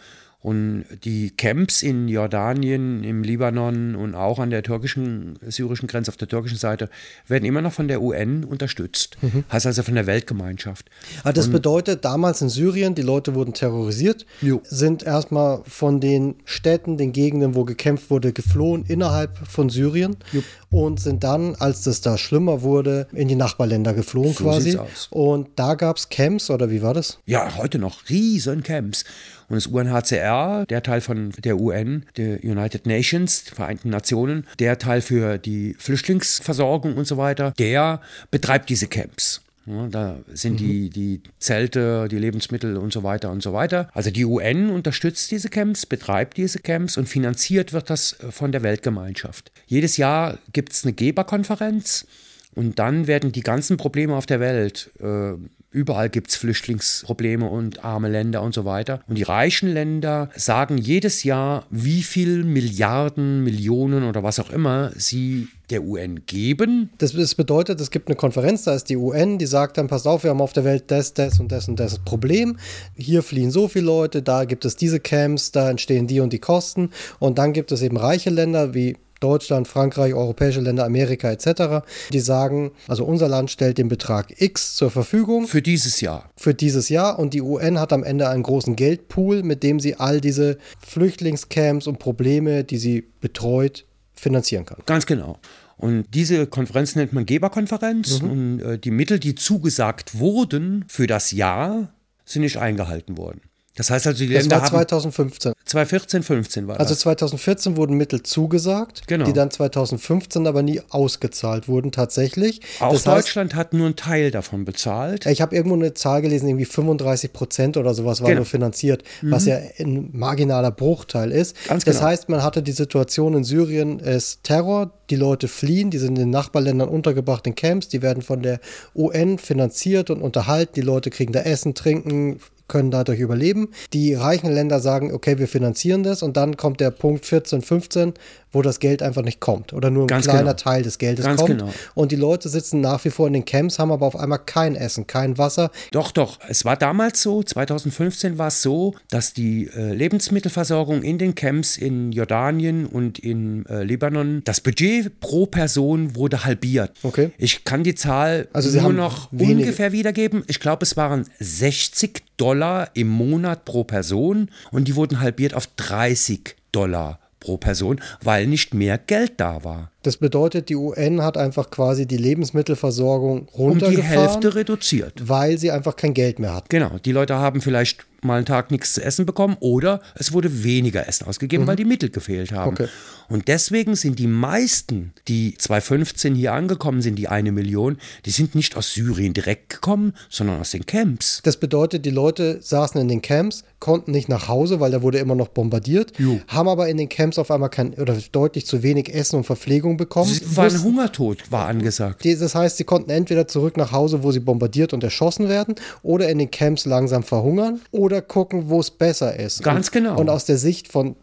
Und die Camps in Jordanien, im Libanon und auch an der türkischen, syrischen Grenze auf der türkischen Seite werden immer noch von der UN unterstützt. Mhm. Heißt also von der Weltgemeinschaft. Aber das und bedeutet, damals in Syrien, die Leute wurden terrorisiert, jo. sind erstmal von den Städten, den Gegenden, wo gekämpft wurde, geflohen innerhalb von Syrien jo. und sind dann, als das da schlimmer wurde, in die Nachbarländer geflohen so quasi. Und da gab es Camps oder wie war das? Ja, heute noch riesen Camps. Und das UNHCR, der Teil von der UN, der United Nations, Vereinten Nationen, der Teil für die Flüchtlingsversorgung und so weiter, der betreibt diese Camps. Ja, da sind mhm. die, die Zelte, die Lebensmittel und so weiter und so weiter. Also die UN unterstützt diese Camps, betreibt diese Camps und finanziert wird das von der Weltgemeinschaft. Jedes Jahr gibt es eine Geberkonferenz und dann werden die ganzen Probleme auf der Welt äh, Überall gibt es Flüchtlingsprobleme und arme Länder und so weiter. Und die reichen Länder sagen jedes Jahr, wie viel Milliarden, Millionen oder was auch immer sie der UN geben. Das, bedeutet, es gibt eine Konferenz, da ist die UN, die sagt dann, passt auf, wir haben auf der Welt das, das und das und das Problem. Hier fliehen so viele Leute, da gibt es diese Camps, da entstehen die und die Kosten. Und dann gibt es eben reiche Länder wie Deutschland, Frankreich, europäische Länder, Amerika etc., die sagen, also unser Land stellt den Betrag X zur Verfügung. Für dieses Jahr. Für dieses Jahr und die UN hat am Ende einen großen Geldpool, mit dem sie all diese Flüchtlingscamps und Probleme, die sie betreut, finanzieren kann. Ganz genau. Und diese Konferenz nennt man Geberkonferenz. Mhm. Und äh, die Mittel, die zugesagt wurden für das Jahr, sind nicht eingehalten worden. Das heißt also, die das Länder war 2015. 2014, 15 war das. Also 2014 wurden Mittel zugesagt, genau. die dann 2015 aber nie ausgezahlt wurden tatsächlich. Auch das Deutschland heißt, hat nur einen Teil davon bezahlt. Ich habe irgendwo eine Zahl gelesen, irgendwie 35 Prozent oder sowas war genau. nur finanziert, mhm. was ja ein marginaler Bruchteil ist. Ganz das genau. heißt, man hatte die Situation in Syrien, es Terror, die Leute fliehen, die sind in den Nachbarländern untergebracht in Camps, die werden von der UN finanziert und unterhalten, die Leute kriegen da Essen, Trinken, können dadurch überleben. Die reichen Länder sagen, okay, wir finanzieren das und dann kommt der Punkt 14, 15, wo das Geld einfach nicht kommt oder nur ein Ganz kleiner genau. Teil des Geldes Ganz kommt. Genau. Und die Leute sitzen nach wie vor in den Camps, haben aber auf einmal kein Essen, kein Wasser. Doch, doch. Es war damals so, 2015 war es so, dass die äh, Lebensmittelversorgung in den Camps in Jordanien und in äh, Libanon, das Budget pro Person wurde halbiert. Okay. Ich kann die Zahl also nur noch wenige. ungefähr wiedergeben. Ich glaube, es waren 60 Dollar im Monat pro Person und die wurden halbiert auf 30 Dollar pro Person, weil nicht mehr Geld da war. Das bedeutet, die UN hat einfach quasi die Lebensmittelversorgung runtergefahren. Um die Hälfte reduziert. Weil sie einfach kein Geld mehr hat. Genau, die Leute haben vielleicht mal einen Tag nichts zu essen bekommen oder es wurde weniger Essen ausgegeben, mhm. weil die Mittel gefehlt haben. Okay. Und deswegen sind die meisten, die 2015 hier angekommen sind, die eine Million, die sind nicht aus Syrien direkt gekommen, sondern aus den Camps. Das bedeutet, die Leute saßen in den Camps, konnten nicht nach Hause, weil da wurde immer noch bombardiert, jo. haben aber in den Camps auf einmal kein oder deutlich zu wenig Essen und Verpflegung bekommen. Es war ein Hungertod, war angesagt. Das heißt, sie konnten entweder zurück nach Hause, wo sie bombardiert und erschossen werden, oder in den Camps langsam verhungern oder gucken, wo es besser ist. Ganz und, genau. Und aus der Sicht von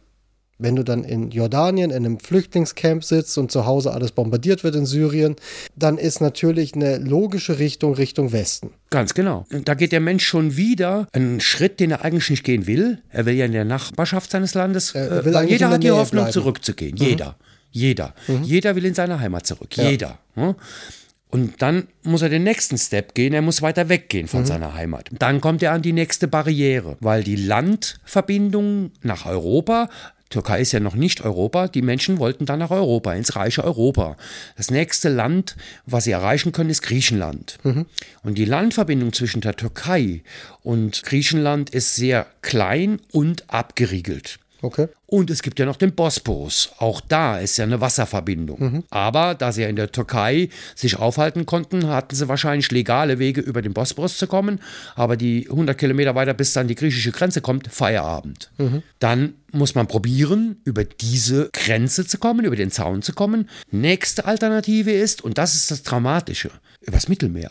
wenn du dann in Jordanien in einem Flüchtlingscamp sitzt und zu Hause alles bombardiert wird in Syrien, dann ist natürlich eine logische Richtung Richtung Westen. Ganz genau. Da geht der Mensch schon wieder einen Schritt, den er eigentlich nicht gehen will. Er will ja in der Nachbarschaft seines Landes. Äh, jeder hat die Hoffnung, bleiben. zurückzugehen. Mhm. Jeder. Jeder. Mhm. Jeder will in seine Heimat zurück. Ja. Jeder. Hm? Und dann muss er den nächsten Step gehen, er muss weiter weggehen von mhm. seiner Heimat. Dann kommt er an die nächste Barriere, weil die Landverbindung nach Europa Türkei ist ja noch nicht Europa. Die Menschen wollten dann nach Europa, ins reiche Europa. Das nächste Land, was sie erreichen können, ist Griechenland. Mhm. Und die Landverbindung zwischen der Türkei und Griechenland ist sehr klein und abgeriegelt. Okay. Und es gibt ja noch den Bosporus. Auch da ist ja eine Wasserverbindung. Mhm. Aber da sie ja in der Türkei sich aufhalten konnten, hatten sie wahrscheinlich legale Wege, über den Bosporus zu kommen. Aber die 100 Kilometer weiter, bis dann die griechische Grenze kommt, Feierabend. Mhm. Dann muss man probieren, über diese Grenze zu kommen, über den Zaun zu kommen. Nächste Alternative ist, und das ist das Dramatische, übers Mittelmeer.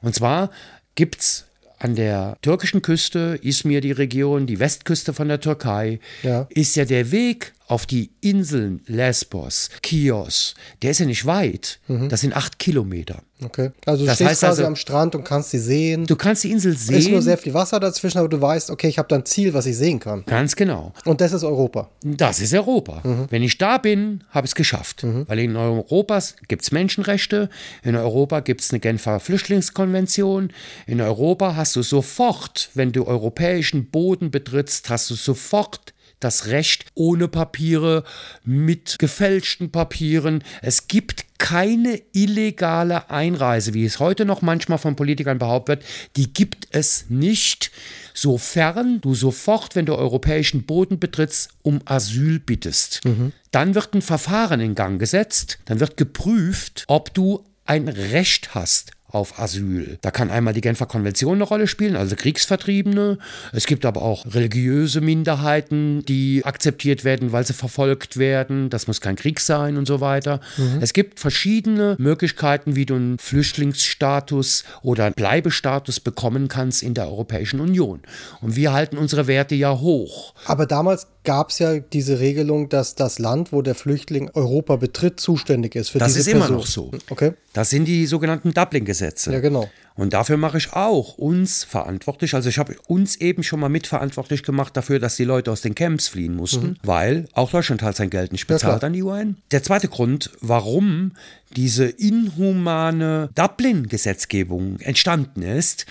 Und zwar gibt es an der türkischen Küste, Izmir die Region, die Westküste von der Türkei, ja. ist ja der Weg auf die Inseln Lesbos, Chios, der ist ja nicht weit. Mhm. Das sind acht Kilometer. Okay. Also du das stehst quasi also, am Strand und kannst sie sehen. Du kannst die Insel sehen. Es ist nur sehr viel Wasser dazwischen, aber du weißt, okay, ich habe da ein Ziel, was ich sehen kann. Ganz genau. Und das ist Europa. Das ist Europa. Mhm. Wenn ich da bin, habe ich es geschafft. Mhm. Weil in Europa gibt es Menschenrechte, in Europa gibt es eine Genfer Flüchtlingskonvention, in Europa hast du sofort, wenn du europäischen Boden betrittst, hast du sofort das Recht ohne Papiere, mit gefälschten Papieren. Es gibt keine illegale Einreise, wie es heute noch manchmal von Politikern behauptet wird. Die gibt es nicht, sofern du sofort, wenn du europäischen Boden betrittst, um Asyl bittest. Mhm. Dann wird ein Verfahren in Gang gesetzt, dann wird geprüft, ob du ein Recht hast auf Asyl. Da kann einmal die Genfer Konvention eine Rolle spielen, also Kriegsvertriebene. Es gibt aber auch religiöse Minderheiten, die akzeptiert werden, weil sie verfolgt werden. Das muss kein Krieg sein und so weiter. Mhm. Es gibt verschiedene Möglichkeiten, wie du einen Flüchtlingsstatus oder einen Bleibestatus bekommen kannst in der Europäischen Union. Und wir halten unsere Werte ja hoch. Aber damals gab es ja diese Regelung, dass das Land, wo der Flüchtling Europa betritt, zuständig ist für das diese Das ist immer noch so. Okay. Das sind die sogenannten Dublin-Gesetze. Ja, genau. Und dafür mache ich auch uns verantwortlich. Also ich habe uns eben schon mal mitverantwortlich gemacht dafür, dass die Leute aus den Camps fliehen mussten, mhm. weil auch Deutschland halt sein Geld nicht bezahlt ja, an die UN. Der zweite Grund, warum diese inhumane Dublin-Gesetzgebung entstanden ist,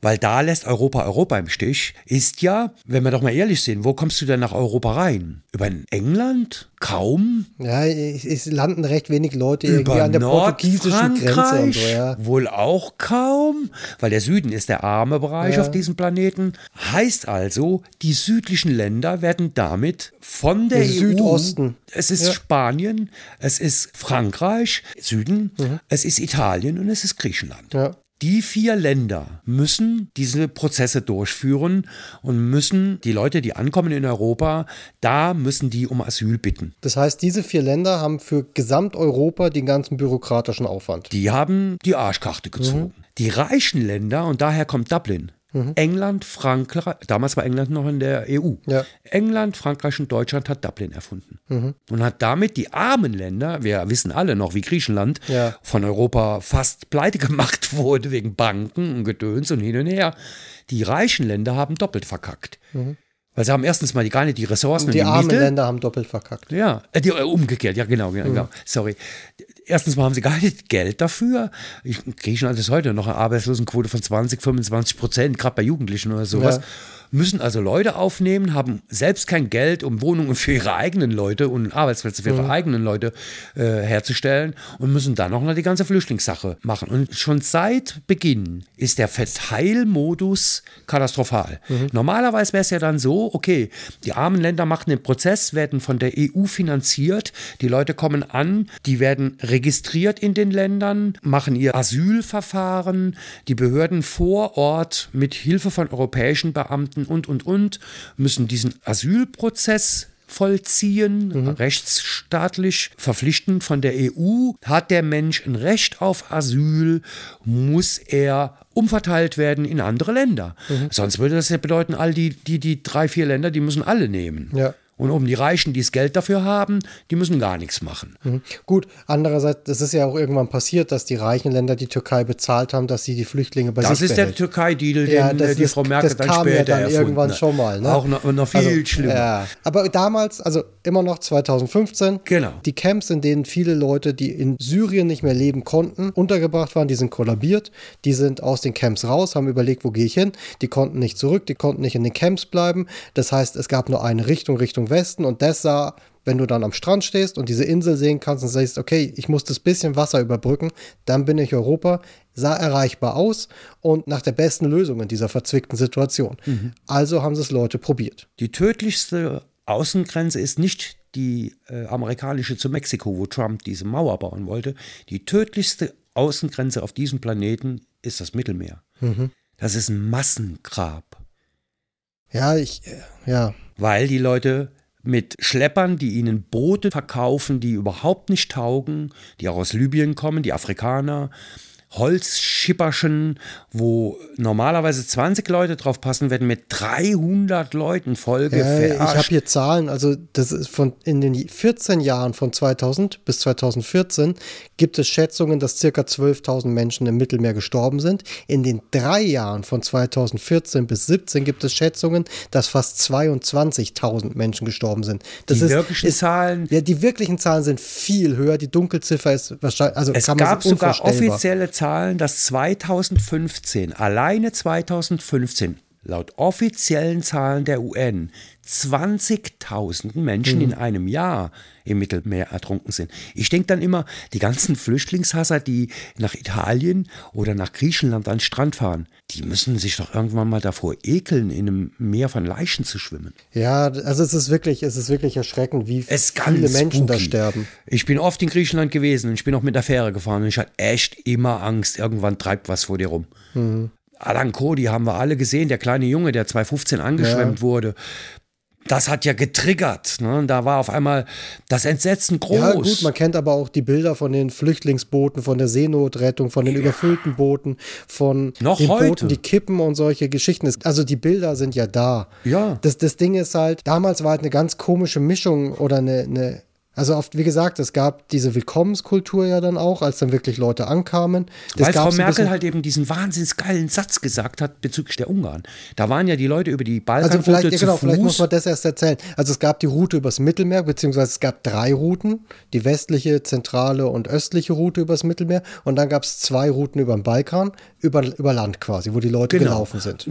weil da lässt Europa Europa im Stich, ist ja, wenn wir doch mal ehrlich sind, wo kommst du denn nach Europa rein? Über England? Kaum? Ja, es landen recht wenig Leute Über irgendwie an der portugiesischen Grenze und so, ja. Wohl auch kaum, weil der Süden ist der arme Bereich ja. auf diesem Planeten. Heißt also, die südlichen Länder werden damit von der, der EU, Südosten. Es ist ja. Spanien, es ist Frankreich, Süden, mhm. es ist Italien und es ist Griechenland. Ja. Die vier Länder müssen diese Prozesse durchführen und müssen die Leute, die ankommen in Europa, da müssen die um Asyl bitten. Das heißt, diese vier Länder haben für Gesamteuropa den ganzen bürokratischen Aufwand. Die haben die Arschkarte gezogen. Mhm. Die reichen Länder, und daher kommt Dublin, Mhm. England, Frankreich, damals war England noch in der EU. Ja. England, Frankreich und Deutschland hat Dublin erfunden. Mhm. Und hat damit die armen Länder, wir wissen alle noch, wie Griechenland ja. von Europa fast pleite gemacht wurde wegen Banken und Gedöns und hin und her. Die reichen Länder haben doppelt verkackt. Mhm. Weil sie haben erstens mal die, gar nicht die Ressourcen. Und die, die armen Länder haben doppelt verkackt. Ja, äh, die, äh, umgekehrt, ja genau, genau, mhm. genau. Sorry erstens mal haben sie gar nicht Geld dafür. Ich kriege schon alles heute noch eine Arbeitslosenquote von 20, 25 Prozent, gerade bei Jugendlichen oder sowas. Ja müssen also Leute aufnehmen, haben selbst kein Geld, um Wohnungen für ihre eigenen Leute und Arbeitsplätze für ihre mhm. eigenen Leute äh, herzustellen und müssen dann auch noch die ganze Flüchtlingssache machen. Und schon seit Beginn ist der Verteilmodus katastrophal. Mhm. Normalerweise wäre es ja dann so, okay, die armen Länder machen den Prozess, werden von der EU finanziert, die Leute kommen an, die werden registriert in den Ländern, machen ihr Asylverfahren, die Behörden vor Ort mit Hilfe von europäischen Beamten Beamten und, und, und müssen diesen Asylprozess vollziehen, mhm. rechtsstaatlich verpflichtend von der EU. Hat der Mensch ein Recht auf Asyl, muss er umverteilt werden in andere Länder. Mhm. Sonst würde das ja bedeuten, all die, die, die drei, vier Länder, die müssen alle nehmen. Ja. Und oben die Reichen, die das Geld dafür haben, die müssen gar nichts machen. Mhm. Gut, andererseits, es ist ja auch irgendwann passiert, dass die reichen Länder die Türkei bezahlt haben, dass sie die Flüchtlinge bei das sich Das ist behält. der Türkei-Deal, den ja, die ist, Frau Merkel dann später ja dann irgendwann schon mal. Ne? Auch noch, noch viel also, schlimmer. Ja. Aber damals, also immer noch 2015, genau. die Camps, in denen viele Leute, die in Syrien nicht mehr leben konnten, untergebracht waren, die sind kollabiert. Die sind aus den Camps raus, haben überlegt, wo gehe ich hin. Die konnten nicht zurück, die konnten nicht in den Camps bleiben. Das heißt, es gab nur eine Richtung, Richtung Westen und das sah, wenn du dann am Strand stehst und diese Insel sehen kannst und sagst, okay, ich muss das bisschen Wasser überbrücken, dann bin ich Europa, sah erreichbar aus und nach der besten Lösung in dieser verzwickten Situation. Mhm. Also haben es Leute probiert. Die tödlichste Außengrenze ist nicht die äh, amerikanische zu Mexiko, wo Trump diese Mauer bauen wollte. Die tödlichste Außengrenze auf diesem Planeten ist das Mittelmeer. Mhm. Das ist ein Massengrab. Ja, ich, äh, ja. Weil die Leute mit Schleppern, die ihnen Boote verkaufen, die überhaupt nicht taugen, die auch aus Libyen kommen, die Afrikaner, Holzschipperschen, wo normalerweise 20 Leute drauf passen, werden mit 300 Leuten voll ja, Ich habe hier Zahlen, also das ist von in den 14 Jahren von 2000 bis 2014 gibt es Schätzungen, dass circa 12.000 Menschen im Mittelmeer gestorben sind. In den drei Jahren von 2014 bis 2017 gibt es Schätzungen, dass fast 22.000 Menschen gestorben sind. Das die ist, wirklichen ist, Zahlen? Ja, die wirklichen Zahlen sind viel höher. Die Dunkelziffer ist wahrscheinlich, also es gab sogar offizielle Zahlen, dass 2015, alleine 2015, laut offiziellen Zahlen der UN 20.000 Menschen mhm. in einem Jahr im Mittelmeer ertrunken sind. Ich denke dann immer, die ganzen Flüchtlingshasser, die nach Italien oder nach Griechenland an den Strand fahren, die müssen sich doch irgendwann mal davor ekeln, in einem Meer von Leichen zu schwimmen. Ja, also es ist wirklich, es ist wirklich erschreckend, wie viele Menschen spooky. da sterben. Ich bin oft in Griechenland gewesen und ich bin auch mit der Fähre gefahren und ich hatte echt immer Angst, irgendwann treibt was vor dir rum. Mhm. Alan Cody haben wir alle gesehen, der kleine Junge, der 2015 angeschwemmt ja. wurde das hat ja getriggert. Ne? Da war auf einmal das Entsetzen groß. Ja, gut, man kennt aber auch die Bilder von den Flüchtlingsbooten, von der Seenotrettung, von den ja. überfüllten Booten, von Noch den heute. Booten, die kippen und solche Geschichten. Also die Bilder sind ja da. Ja. Das, das Ding ist halt, damals war halt eine ganz komische Mischung oder eine, eine also oft, wie gesagt, es gab diese Willkommenskultur ja dann auch, als dann wirklich Leute ankamen. Das Weil Frau Merkel halt eben diesen wahnsinnig geilen Satz gesagt hat bezüglich der Ungarn. Da waren ja die Leute über die Balkanroute also vielleicht, ja, genau, Fuß. vielleicht muss man das erst erzählen. Also es gab die Route übers Mittelmeer, beziehungsweise es gab drei Routen. Die westliche, zentrale und östliche Route übers Mittelmeer. Und dann gab es zwei Routen über den Balkan, über, über Land quasi, wo die Leute genau. gelaufen sind.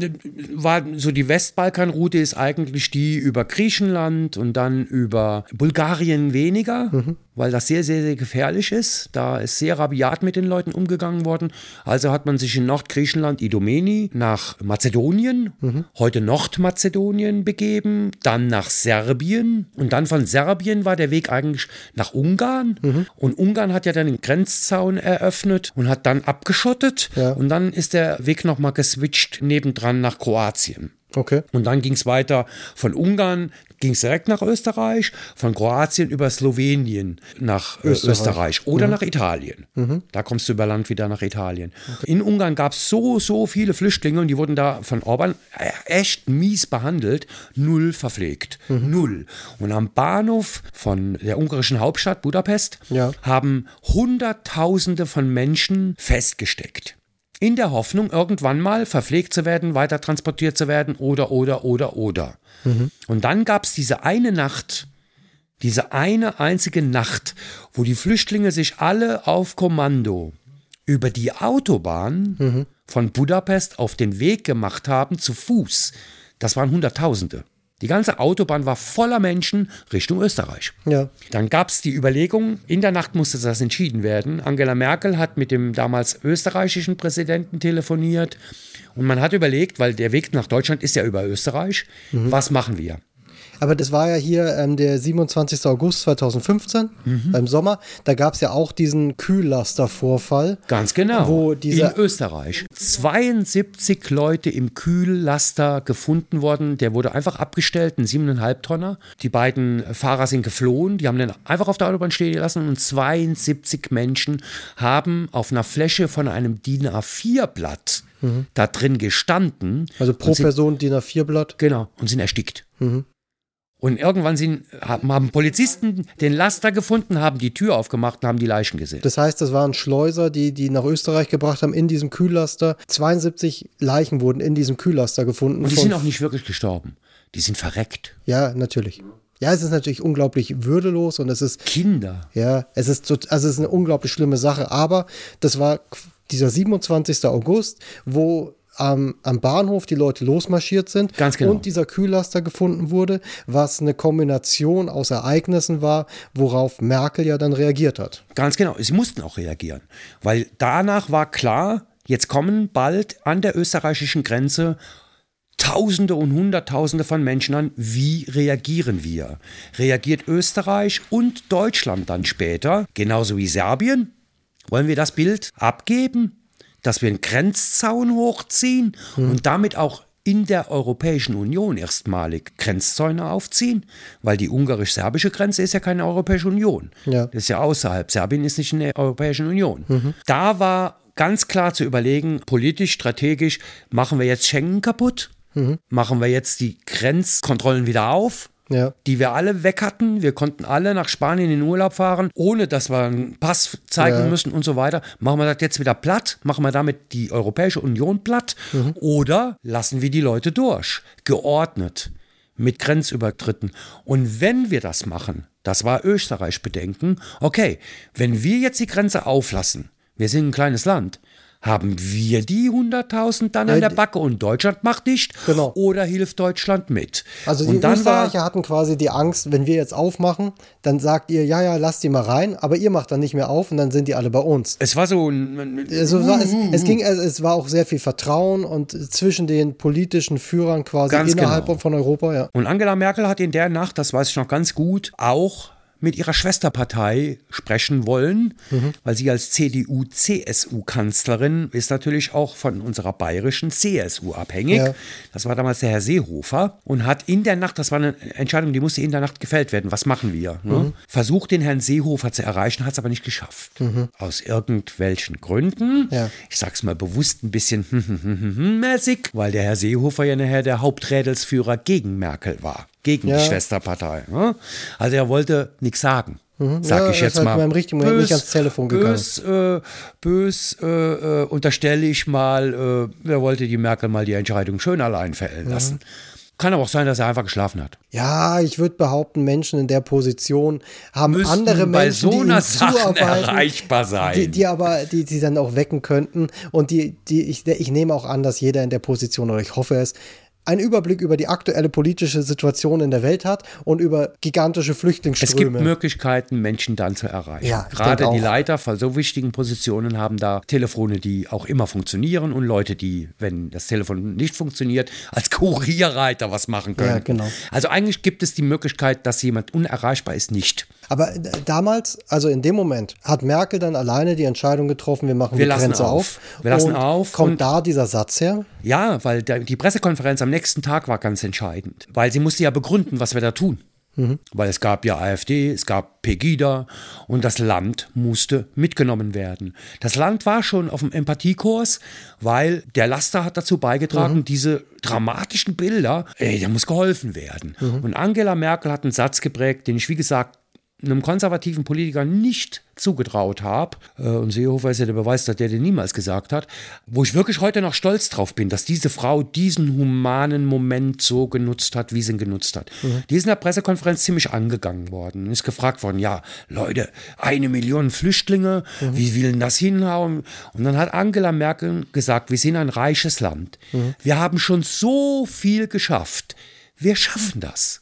War so die Westbalkanroute ist eigentlich die über Griechenland und dann über Bulgarien wenig weniger, mhm. weil das sehr, sehr, sehr gefährlich ist. Da ist sehr rabiat mit den Leuten umgegangen worden. Also hat man sich in Nordgriechenland, Idomeni, nach Mazedonien, mhm. heute Nordmazedonien begeben, dann nach Serbien und dann von Serbien war der Weg eigentlich nach Ungarn. Mhm. Und Ungarn hat ja dann den Grenzzaun eröffnet und hat dann abgeschottet. Ja. Und dann ist der Weg nochmal geswitcht nebendran nach Kroatien. Okay. Und dann ging es weiter von Ungarn, ging es direkt nach Österreich, von Kroatien über Slowenien nach äh, Österreich. Österreich, oder mhm. nach Italien. Mhm. Da kommst du über Land wieder nach Italien. Okay. In Ungarn gab es so, so viele Flüchtlinge und die wurden da von Orban äh, echt mies behandelt, null verpflegt. Mhm. Null. Und am Bahnhof von der ungarischen Hauptstadt Budapest ja. haben Hunderttausende von Menschen festgesteckt in der Hoffnung, irgendwann mal verpflegt zu werden, weiter transportiert zu werden oder, oder, oder, oder. Mhm. Und dann gab es diese eine Nacht, Diese eine einzige Nacht, wo die Flüchtlinge sich alle auf Kommando über die Autobahn mhm. von Budapest auf den Weg gemacht haben zu Fuß, das waren Hunderttausende. Die ganze Autobahn war voller Menschen Richtung Österreich. Ja. Dann gab es die Überlegung, in der Nacht musste das entschieden werden. Angela Merkel hat mit dem damals österreichischen Präsidenten telefoniert und man hat überlegt, weil der Weg nach Deutschland ist ja über Österreich, mhm. was machen wir? Aber das war ja hier ähm, der 27. August 2015 mhm. im Sommer. Da gab es ja auch diesen Kühllastervorfall. Ganz genau. Wo dieser In Österreich. 72 Leute im Kühllaster gefunden worden. Der wurde einfach abgestellt, ein 7,5 Tonner. Die beiden Fahrer sind geflohen. Die haben den einfach auf der Autobahn stehen gelassen und 72 Menschen haben auf einer Fläche von einem DIN A4-Blatt mhm. da drin gestanden. Also pro sind, Person DIN A4-Blatt? Genau, und sind erstickt. Mhm. Und irgendwann sind, haben Polizisten den Laster gefunden, haben die Tür aufgemacht und haben die Leichen gesehen. Das heißt, das waren Schleuser, die die nach Österreich gebracht haben in diesem Kühllaster. 72 Leichen wurden in diesem Kühllaster gefunden. Und die sind auch nicht wirklich gestorben. Die sind verreckt. Ja, natürlich. Ja, es ist natürlich unglaublich würdelos und es ist. Kinder. Ja, es ist, also es ist eine unglaublich schlimme Sache. Aber das war dieser 27. August, wo am, am Bahnhof die Leute losmarschiert sind Ganz genau. und dieser Kühllaster gefunden wurde, was eine Kombination aus Ereignissen war, worauf Merkel ja dann reagiert hat. Ganz genau, sie mussten auch reagieren, weil danach war klar, jetzt kommen bald an der österreichischen Grenze Tausende und Hunderttausende von Menschen an. Wie reagieren wir? Reagiert Österreich und Deutschland dann später, genauso wie Serbien? Wollen wir das Bild abgeben? Dass wir einen Grenzzaun hochziehen hm. und damit auch in der Europäischen Union erstmalig Grenzzäune aufziehen, weil die ungarisch-serbische Grenze ist ja keine Europäische Union. Ja. Das ist ja außerhalb. Serbien ist nicht in der Europäischen Union. Mhm. Da war ganz klar zu überlegen, politisch, strategisch, machen wir jetzt Schengen kaputt? Mhm. Machen wir jetzt die Grenzkontrollen wieder auf? Ja. die wir alle weg hatten. Wir konnten alle nach Spanien in den Urlaub fahren, ohne dass wir einen Pass zeigen ja. müssen und so weiter. Machen wir das jetzt wieder platt? Machen wir damit die Europäische Union platt? Mhm. Oder lassen wir die Leute durch? Geordnet. Mit Grenzübertritten. Und wenn wir das machen, das war Österreich Bedenken, okay, wenn wir jetzt die Grenze auflassen, wir sind ein kleines Land, haben wir die 100.000 dann an der Backe und Deutschland macht nicht? Genau. Oder hilft Deutschland mit? Also die und Österreicher hatten quasi die Angst, wenn wir jetzt aufmachen, dann sagt ihr, ja, ja, lasst die mal rein, aber ihr macht dann nicht mehr auf und dann sind die alle bei uns. Es war so ein... Also es, war, es, es, ging, es war auch sehr viel Vertrauen und zwischen den politischen Führern quasi ganz innerhalb genau. von Europa, ja. Und Angela Merkel hat in der Nacht, das weiß ich noch ganz gut, auch mit ihrer Schwesterpartei sprechen wollen, mhm. weil sie als CDU-CSU-Kanzlerin ist natürlich auch von unserer bayerischen CSU abhängig. Ja. Das war damals der Herr Seehofer und hat in der Nacht, das war eine Entscheidung, die musste in der Nacht gefällt werden. Was machen wir? Ne? Mhm. Versucht den Herrn Seehofer zu erreichen, hat es aber nicht geschafft. Mhm. Aus irgendwelchen Gründen. Ja. Ich sag's mal bewusst ein bisschen mäßig, weil der Herr Seehofer ja nachher der Haupträdelsführer gegen Merkel war gegen ja. die Schwesterpartei. Ne? Also er wollte nichts sagen. Mhm. Sag ja, ich jetzt halt mal. Beim richtigen Moment nicht ans Telefon gegangen. Bös, äh, bös äh, äh, unterstelle ich mal, äh, er wollte die Merkel mal die Entscheidung schön allein fällen mhm. lassen. Kann aber auch sein, dass er einfach geschlafen hat. Ja, ich würde behaupten, Menschen in der Position haben Müssten andere Menschen, so die ihm zuarbeiten, erreichbar sein. Die, die aber, die, die dann auch wecken könnten. Und die, die, ich, ich nehme auch an, dass jeder in der Position, oder ich hoffe es, einen Überblick über die aktuelle politische Situation in der Welt hat und über gigantische Flüchtlingsströme. Es gibt Möglichkeiten, Menschen dann zu erreichen. Ja, Gerade die Leiter von so wichtigen Positionen haben da Telefone, die auch immer funktionieren und Leute, die, wenn das Telefon nicht funktioniert, als Kurierreiter was machen können. Ja, genau. Also eigentlich gibt es die Möglichkeit, dass jemand unerreichbar ist, nicht. Aber damals, also in dem Moment, hat Merkel dann alleine die Entscheidung getroffen, wir machen wir die Grenze auf. auf. Wir lassen auf. Kommt da dieser Satz her? Ja, weil der, die Pressekonferenz am nächsten Tag war ganz entscheidend. Weil sie musste ja begründen, was wir da tun. Mhm. Weil es gab ja AfD, es gab Pegida und das Land musste mitgenommen werden. Das Land war schon auf dem Empathiekurs, weil der Laster hat dazu beigetragen, mhm. diese dramatischen Bilder, ey, da muss geholfen werden. Mhm. Und Angela Merkel hat einen Satz geprägt, den ich, wie gesagt, einem konservativen Politiker nicht zugetraut habe, äh, und Seehofer ist ja der Beweis, dass der den niemals gesagt hat, wo ich wirklich heute noch stolz drauf bin, dass diese Frau diesen humanen Moment so genutzt hat, wie sie ihn genutzt hat. Mhm. Die ist in der Pressekonferenz ziemlich angegangen worden und ist gefragt worden, ja, Leute, eine Million Flüchtlinge, mhm. wie will denn das hinhauen? Und dann hat Angela Merkel gesagt, wir sind ein reiches Land. Mhm. Wir haben schon so viel geschafft. Wir schaffen das.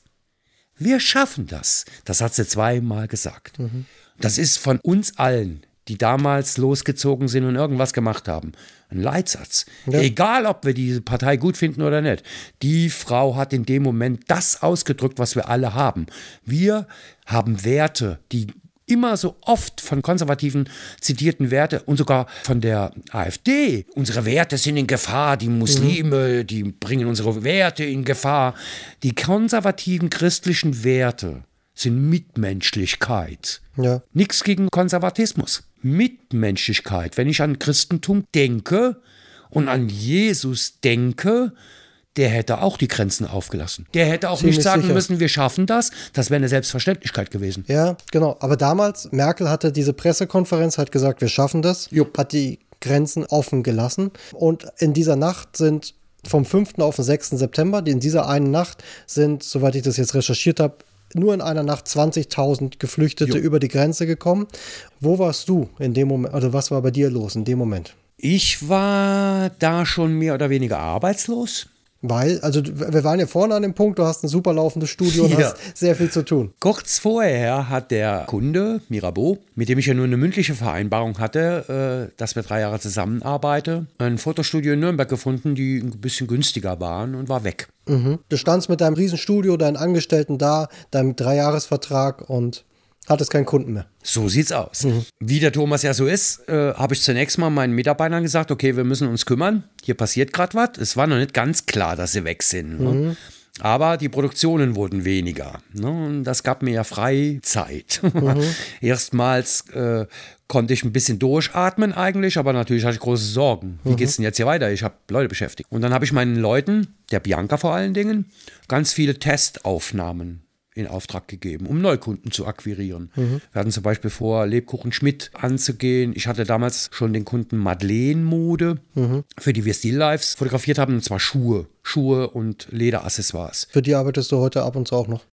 Wir schaffen das. Das hat sie zweimal gesagt. Mhm. Das ist von uns allen, die damals losgezogen sind und irgendwas gemacht haben, ein Leitsatz. Ja. Egal, ob wir diese Partei gut finden oder nicht. Die Frau hat in dem Moment das ausgedrückt, was wir alle haben. Wir haben Werte, die immer so oft von Konservativen zitierten Werte und sogar von der AfD. Unsere Werte sind in Gefahr, die Muslime, mhm. die bringen unsere Werte in Gefahr. Die konservativen christlichen Werte sind Mitmenschlichkeit. Ja. Nichts gegen Konservatismus. Mitmenschlichkeit. Wenn ich an Christentum denke und an Jesus denke, der hätte auch die Grenzen aufgelassen. Der hätte auch Ziemlich nicht sagen sicher. müssen, wir schaffen das. Das wäre eine Selbstverständlichkeit gewesen. Ja, genau. Aber damals, Merkel hatte diese Pressekonferenz, hat gesagt, wir schaffen das, Jupp. hat die Grenzen offen gelassen. Und in dieser Nacht sind vom 5. auf den 6. September, in dieser einen Nacht sind, soweit ich das jetzt recherchiert habe, nur in einer Nacht 20.000 Geflüchtete jo. über die Grenze gekommen. Wo warst du in dem Moment, also was war bei dir los in dem Moment? Ich war da schon mehr oder weniger arbeitslos. Weil, also wir waren ja vorne an dem Punkt, du hast ein super laufendes Studio und ja. hast sehr viel zu tun. Kurz vorher hat der Kunde, Mirabeau, mit dem ich ja nur eine mündliche Vereinbarung hatte, äh, dass wir drei Jahre zusammenarbeiten, ein Fotostudio in Nürnberg gefunden, die ein bisschen günstiger waren und war weg. Mhm. Du standst mit deinem Riesenstudio, deinen Angestellten da, deinem Dreijahresvertrag und hattest keinen Kunden mehr. So sieht's aus. Mhm. Wie der Thomas ja so ist, äh, habe ich zunächst mal meinen Mitarbeitern gesagt, okay, wir müssen uns kümmern. Hier passiert gerade was. Es war noch nicht ganz klar, dass sie weg sind. Ne? Mhm. Aber die Produktionen wurden weniger. Ne? Und das gab mir ja Freizeit. Mhm. Erstmals äh, konnte ich ein bisschen durchatmen eigentlich, aber natürlich hatte ich große Sorgen. Wie mhm. geht's denn jetzt hier weiter? Ich habe Leute beschäftigt. Und dann habe ich meinen Leuten, der Bianca vor allen Dingen, ganz viele Testaufnahmen in Auftrag gegeben, um Neukunden zu akquirieren. Mhm. Wir hatten zum Beispiel vor, Lebkuchen Schmidt anzugehen. Ich hatte damals schon den Kunden Madeleine Mode, mhm. für die wir Still Lives fotografiert haben, und zwar Schuhe. Schuhe und Lederaccessoires. Für die arbeitest du heute ab und zu auch noch?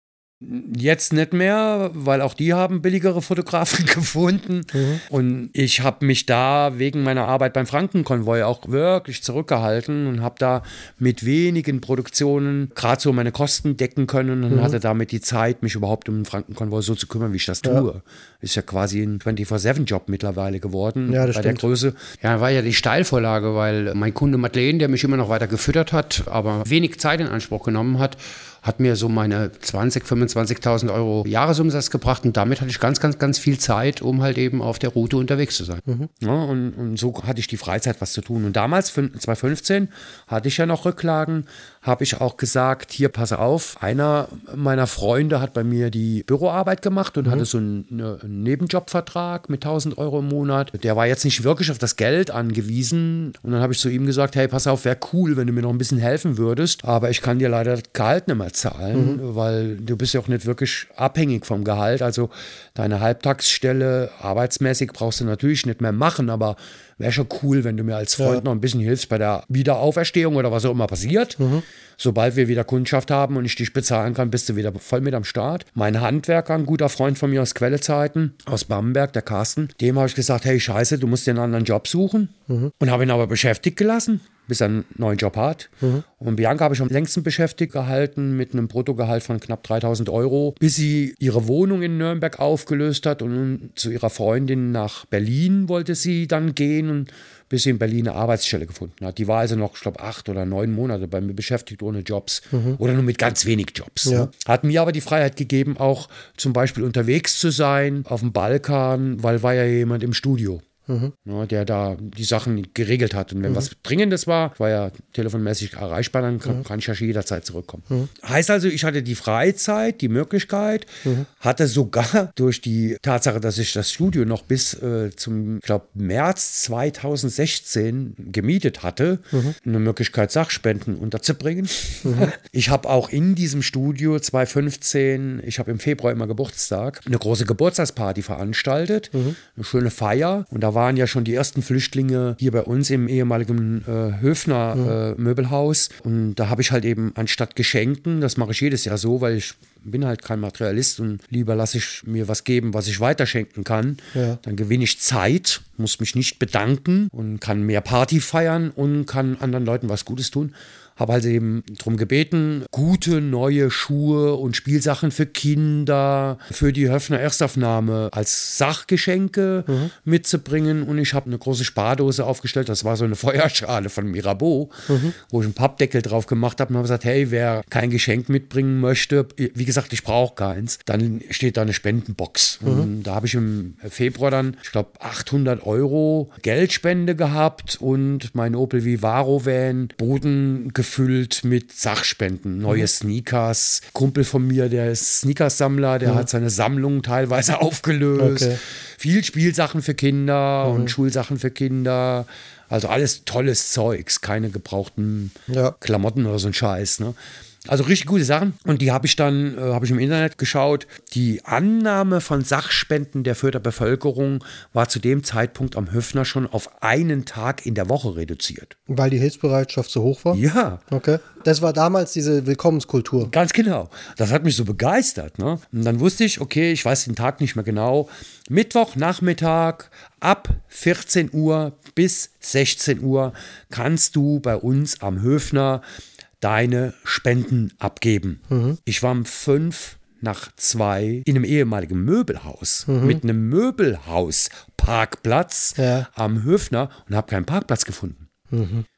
Jetzt nicht mehr, weil auch die haben billigere Fotografen gefunden. Mhm. Und ich habe mich da wegen meiner Arbeit beim Frankenkonvoi auch wirklich zurückgehalten und habe da mit wenigen Produktionen gerade so meine Kosten decken können und mhm. hatte damit die Zeit, mich überhaupt um den Frankenkonvoi so zu kümmern, wie ich das tue. Ja. Ist ja quasi ein 24-7-Job mittlerweile geworden. Ja, das bei stimmt. der Größe. Ja, war ja die Steilvorlage, weil mein Kunde Madeleine, der mich immer noch weiter gefüttert hat, aber wenig Zeit in Anspruch genommen hat, hat mir so meine 20, 25.000 Euro Jahresumsatz gebracht und damit hatte ich ganz, ganz, ganz viel Zeit, um halt eben auf der Route unterwegs zu sein. Mhm. Ja, und, und, so hatte ich die Freizeit, was zu tun. Und damals, 2015, hatte ich ja noch Rücklagen, habe ich auch gesagt, hier, passe auf, einer meiner Freunde hat bei mir die Büroarbeit gemacht und mhm. hatte so einen, ne, einen, Nebenjobvertrag mit 1000 Euro im Monat. Der war jetzt nicht wirklich auf das Geld angewiesen. Und dann habe ich zu ihm gesagt, hey, pass auf, wäre cool, wenn du mir noch ein bisschen helfen würdest, aber ich kann dir leider das Gehalt nicht mehr zahlen, mhm. weil du bist ja auch nicht wirklich abhängig vom Gehalt. Also deine Halbtagsstelle arbeitsmäßig brauchst du natürlich nicht mehr machen, aber wäre schon cool, wenn du mir als Freund ja. noch ein bisschen hilfst bei der Wiederauferstehung oder was auch immer passiert. Mhm. Sobald wir wieder Kundschaft haben und ich dich bezahlen kann, bist du wieder voll mit am Start. Mein Handwerker, ein guter Freund von mir aus Quellezeiten, aus Bamberg, der Carsten, dem habe ich gesagt, hey Scheiße, du musst dir einen anderen Job suchen. Mhm. Und habe ihn aber beschäftigt gelassen bis er einen neuen Job hat. Mhm. Und Bianca habe ich am längsten beschäftigt gehalten mit einem Bruttogehalt von knapp 3000 Euro, bis sie ihre Wohnung in Nürnberg aufgelöst hat und zu ihrer Freundin nach Berlin wollte sie dann gehen und bis sie in Berlin eine Arbeitsstelle gefunden hat. Die war also noch, ich glaube, acht oder neun Monate bei mir beschäftigt ohne Jobs mhm. oder nur mit ganz wenig Jobs. Ja. Hat mir aber die Freiheit gegeben, auch zum Beispiel unterwegs zu sein auf dem Balkan, weil war ja jemand im Studio. Ja, der da die Sachen geregelt hat. Und wenn was Dringendes war, war ja telefonmäßig erreichbar, dann kann, kann ich ja jederzeit zurückkommen. Heißt also, ich hatte die Freizeit, die Möglichkeit, hatte sogar durch die Tatsache, dass ich das Studio noch bis äh, zum, ich glaube, März 2016 gemietet hatte, eine Möglichkeit, Sachspenden unterzubringen. Ich habe auch in diesem Studio 2015, ich habe im Februar immer Geburtstag, eine große Geburtstagsparty veranstaltet, eine schöne Feier. Und da waren ja schon die ersten Flüchtlinge hier bei uns im ehemaligen äh, Höfner äh, Möbelhaus. Und da habe ich halt eben anstatt Geschenken, das mache ich jedes Jahr so, weil ich bin halt kein Materialist und lieber lasse ich mir was geben, was ich weiterschenken kann. Ja. Dann gewinne ich Zeit, muss mich nicht bedanken und kann mehr Party feiern und kann anderen Leuten was Gutes tun. Habe halt eben darum gebeten, gute neue Schuhe und Spielsachen für Kinder, für die Höfner Erstaufnahme als Sachgeschenke mitzubringen. Und ich habe eine große Spardose aufgestellt. Das war so eine Feuerschale von Mirabeau, wo ich einen Pappdeckel drauf gemacht habe und habe gesagt, hey, wer kein Geschenk mitbringen möchte, wie gesagt, ich brauche keins, dann steht da eine Spendenbox. Und da habe ich im Februar dann, ich glaube, 800 Euro Geldspende gehabt und mein Opel Vivaro Van, Boden gefüllt mit Sachspenden, neue Sneakers. Kumpel von mir, der ist Sneakers-Sammler, der hat seine Sammlung teilweise aufgelöst. Okay. Viel Spielsachen für Kinder und Schulsachen für Kinder. Also alles tolles Zeugs, keine gebrauchten Ja. Klamotten oder so ein Scheiß. Ne? Also richtig gute Sachen. Und die habe ich dann, äh, habe ich im Internet geschaut. Die Annahme von Sachspenden der Fürther Bevölkerung war zu dem Zeitpunkt am Höfner schon auf einen Tag in der Woche reduziert. Weil die Hilfsbereitschaft so hoch war? Ja, Okay. Das war damals diese Willkommenskultur. Ganz genau. Das hat mich so begeistert. Ne? Und dann wusste ich, okay, ich weiß den Tag nicht mehr genau. Mittwochnachmittag ab 14 Uhr bis 16 Uhr kannst du bei uns am Höfner deine Spenden abgeben. Ich war um fünf nach zwei in einem ehemaligen Möbelhaus mit einem Möbelhaus-Parkplatz Ja. am Höfner und habe keinen Parkplatz gefunden.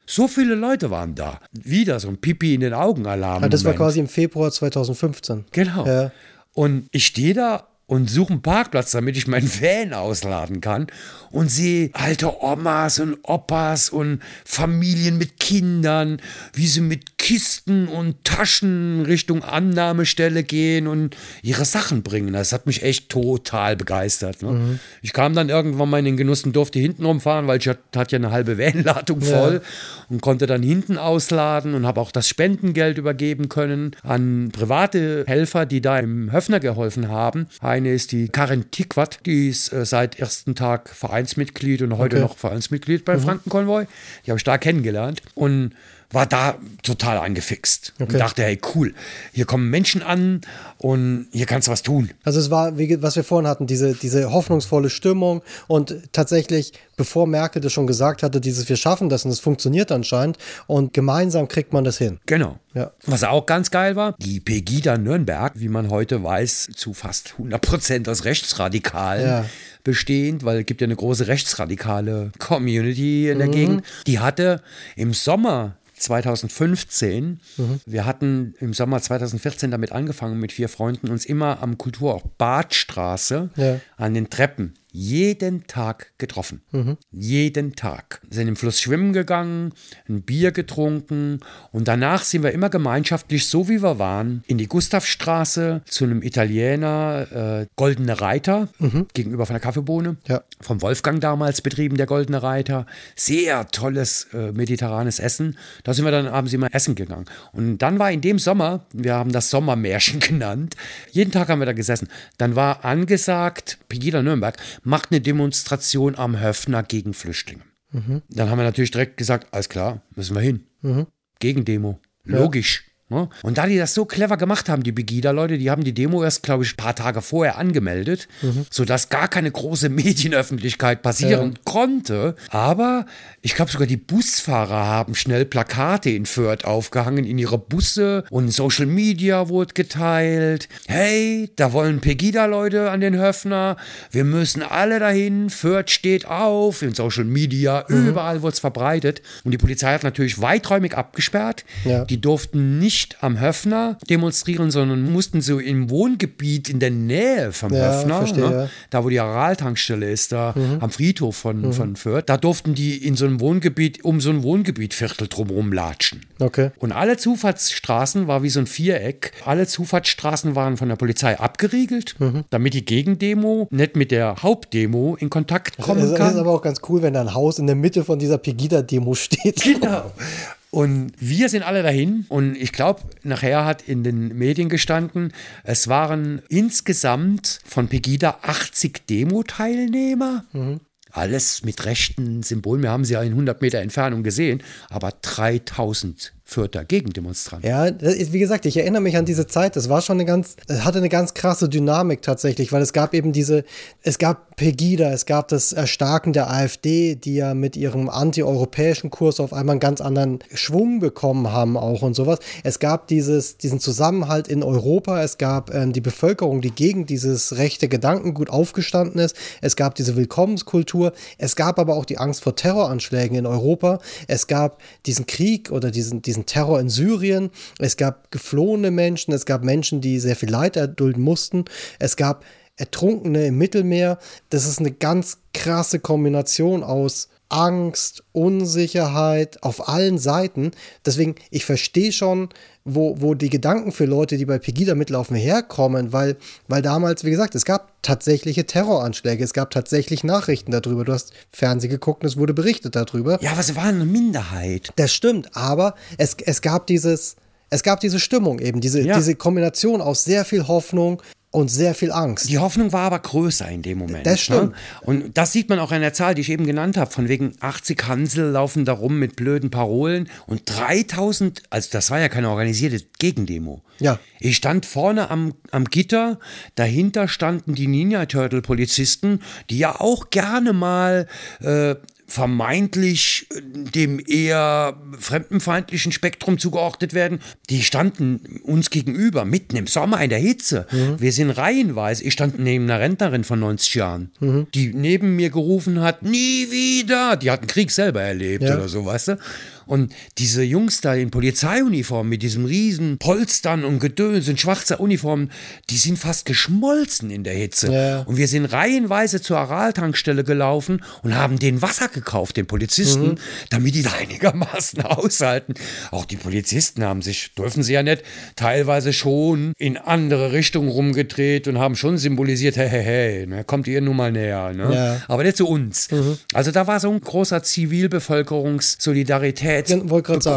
So viele Leute waren da. Wieder so ein Pipi in den Augen-Alarm. Ah, das war quasi im Februar 2015. Genau. Ja. Und ich stehe da und suche einen Parkplatz, damit ich meinen Van ausladen kann und sehe alte Omas und Opas und Familien mit Kindern, wie sie mit Kisten und Taschen Richtung Annahmestelle gehen und ihre Sachen bringen. Das hat mich echt total begeistert. Ne? Ich kam dann irgendwann mal in den Genuss und durfte hinten rumfahren, weil ich hat, hat ja eine halbe Vanladung voll und konnte dann hinten ausladen und habe auch das Spendengeld übergeben können an private Helfer, die da im Höfner geholfen haben. Eine ist die Karin Tiquat, die ist äh, seit ersten Tag Vereinsmitglied und heute Okay. noch Vereinsmitglied beim Frankenkonvoi. Die habe ich da kennengelernt und war da total angefixt Okay. und dachte, hey cool, hier kommen Menschen an und hier kannst du was tun. Also es war, wie, was wir vorhin hatten, diese, diese hoffnungsvolle Stimmung und tatsächlich, bevor Merkel das schon gesagt hatte, dieses wir schaffen das und es funktioniert anscheinend und gemeinsam kriegt man das hin. Genau. Ja. Was auch ganz geil war, die Pegida Nürnberg, wie man heute weiß, zu fast 100 Prozent aus Rechtsradikalen Ja. bestehend, weil es gibt ja eine große rechtsradikale Community in der Gegend. Die hatte im Sommer 2015, wir hatten im Sommer 2014 damit angefangen, mit vier Freunden uns immer am Kulturort Badstraße Ja. an den Treppen jeden Tag getroffen. Jeden Tag. Sind im Fluss schwimmen gegangen, ein Bier getrunken und danach sind wir immer gemeinschaftlich, so wie wir waren, in die Gustavstraße zu einem Italiener, äh, Goldene Reiter, gegenüber von der Kaffeebohne. Ja. Vom Wolfgang damals betrieben, der Goldene Reiter. Sehr tolles äh, mediterranes Essen. Da sind wir dann abends immer essen gegangen. Und dann war in dem Sommer, wir haben das Sommermärchen genannt, jeden Tag haben wir da gesessen. Dann war angesagt, Pegida Nürnberg macht eine Demonstration am Höfner gegen Flüchtlinge. Dann haben wir natürlich direkt gesagt, alles klar, müssen wir hin. Gegendemo. Logisch. Ne? Und da die das so clever gemacht haben, die Begida-Leute, die haben die Demo erst, glaube ich, ein paar Tage vorher angemeldet, sodass gar keine große Medienöffentlichkeit passieren konnte. Aber ich glaube, sogar die Busfahrer haben schnell Plakate in Fürth aufgehangen in ihre Busse und Social Media wurde geteilt. Hey, da wollen Pegida-Leute an den Höfner. Wir müssen alle dahin. Fürth steht auf. In Social Media, überall wurde es verbreitet. Und die Polizei hat natürlich weiträumig abgesperrt. Ja. Die durften nicht nicht am Höfner demonstrieren, sondern mussten so im Wohngebiet in der Nähe vom Ja, Höfner, verstehe, ne? ja. da wo die Araltankstelle ist, da am Friedhof von, von Fürth, da durften die in so einem Wohngebiet, um so ein Wohngebietviertel drumherum latschen. Okay. Und alle Zufahrtsstraßen war wie so ein Viereck. Alle Zufahrtsstraßen waren von der Polizei abgeriegelt, Mhm. damit die Gegendemo nicht mit der Hauptdemo in Kontakt kommen Es ist kann. aber auch ganz cool, wenn da ein Haus in der Mitte von dieser Pegida-Demo steht. Genau. Und wir sind alle dahin und ich glaube, nachher hat in den Medien gestanden, es waren insgesamt von Pegida 80 Demo-Teilnehmer. Alles mit rechten Symbolen. Wir haben sie ja in 100 Meter Entfernung gesehen, aber 3000 Fürther Gegendemonstranten. Ja, ist, wie gesagt, ich erinnere mich an diese Zeit. Das war schon eine ganz, es hatte eine ganz krasse Dynamik tatsächlich, weil es gab eben diese, es gab Pegida, es gab das Erstarken der AfD, die ja mit ihrem antieuropäischen Kurs auf einmal einen ganz anderen Schwung bekommen haben auch und sowas. Es gab dieses, diesen Zusammenhalt in Europa, es gab ähm, die Bevölkerung, die gegen dieses rechte Gedankengut aufgestanden ist. Es gab diese Willkommenskultur. Es gab aber auch die Angst vor Terroranschlägen in Europa. Es gab diesen Krieg oder diesen, diesen Terror in Syrien. Es gab geflohene Menschen. Es gab Menschen, die sehr viel Leid erdulden mussten. Es gab Ertrunkene im Mittelmeer. Das ist eine ganz krasse Kombination aus Angst, Unsicherheit auf allen Seiten. Deswegen, ich verstehe schon, wo, wo die Gedanken für Leute, die bei Pegida mitlaufen, herkommen, weil, weil damals, wie gesagt, es gab tatsächliche Terroranschläge, es gab tatsächlich Nachrichten darüber. Du hast Fernsehen geguckt und es wurde berichtet darüber. Ja, aber sie waren eine Minderheit. Das stimmt, aber es, es gab dieses, es gab diese Stimmung eben, diese, Ja. diese Kombination aus sehr viel Hoffnung und sehr viel Angst. Die Hoffnung war aber größer in dem Moment. Das stimmt. Ne? Und das sieht man auch an der Zahl, die ich eben genannt habe. Von wegen 80 Hansel laufen da rum mit blöden Parolen und 3000, also das war ja keine organisierte Gegendemo. Ja. Ich stand vorne am, am Gitter, dahinter standen die Ninja Turtle Polizisten, die ja auch gerne mal äh, vermeintlich äh, dem eher fremdenfeindlichen Spektrum zugeordnet werden, die standen uns gegenüber, mitten im Sommer in der Hitze. Wir sind reihenweise, ich stand neben einer Rentnerin von 90 Jahren, die neben mir gerufen hat, nie wieder. Die hat einen Krieg selber erlebt Ja. oder so, weißt du? Und diese Jungs da in Polizeiuniform mit diesem riesen Polstern und Gedöns in schwarzer Uniform, die sind fast geschmolzen in der Hitze. Ja. Und wir sind reihenweise zur Araltankstelle gelaufen und haben den Wasser gekauft, den Polizisten, Mhm. damit die da einigermaßen aushalten. Auch die Polizisten haben sich, dürfen sie ja nicht, teilweise schon in andere Richtungen rumgedreht und haben schon symbolisiert, hey, hey, hey, ne, kommt ihr nun mal näher. Ne? Ja. Aber nicht zu uns. Also da war so ein großer Zivilbevölkerungssolidarität.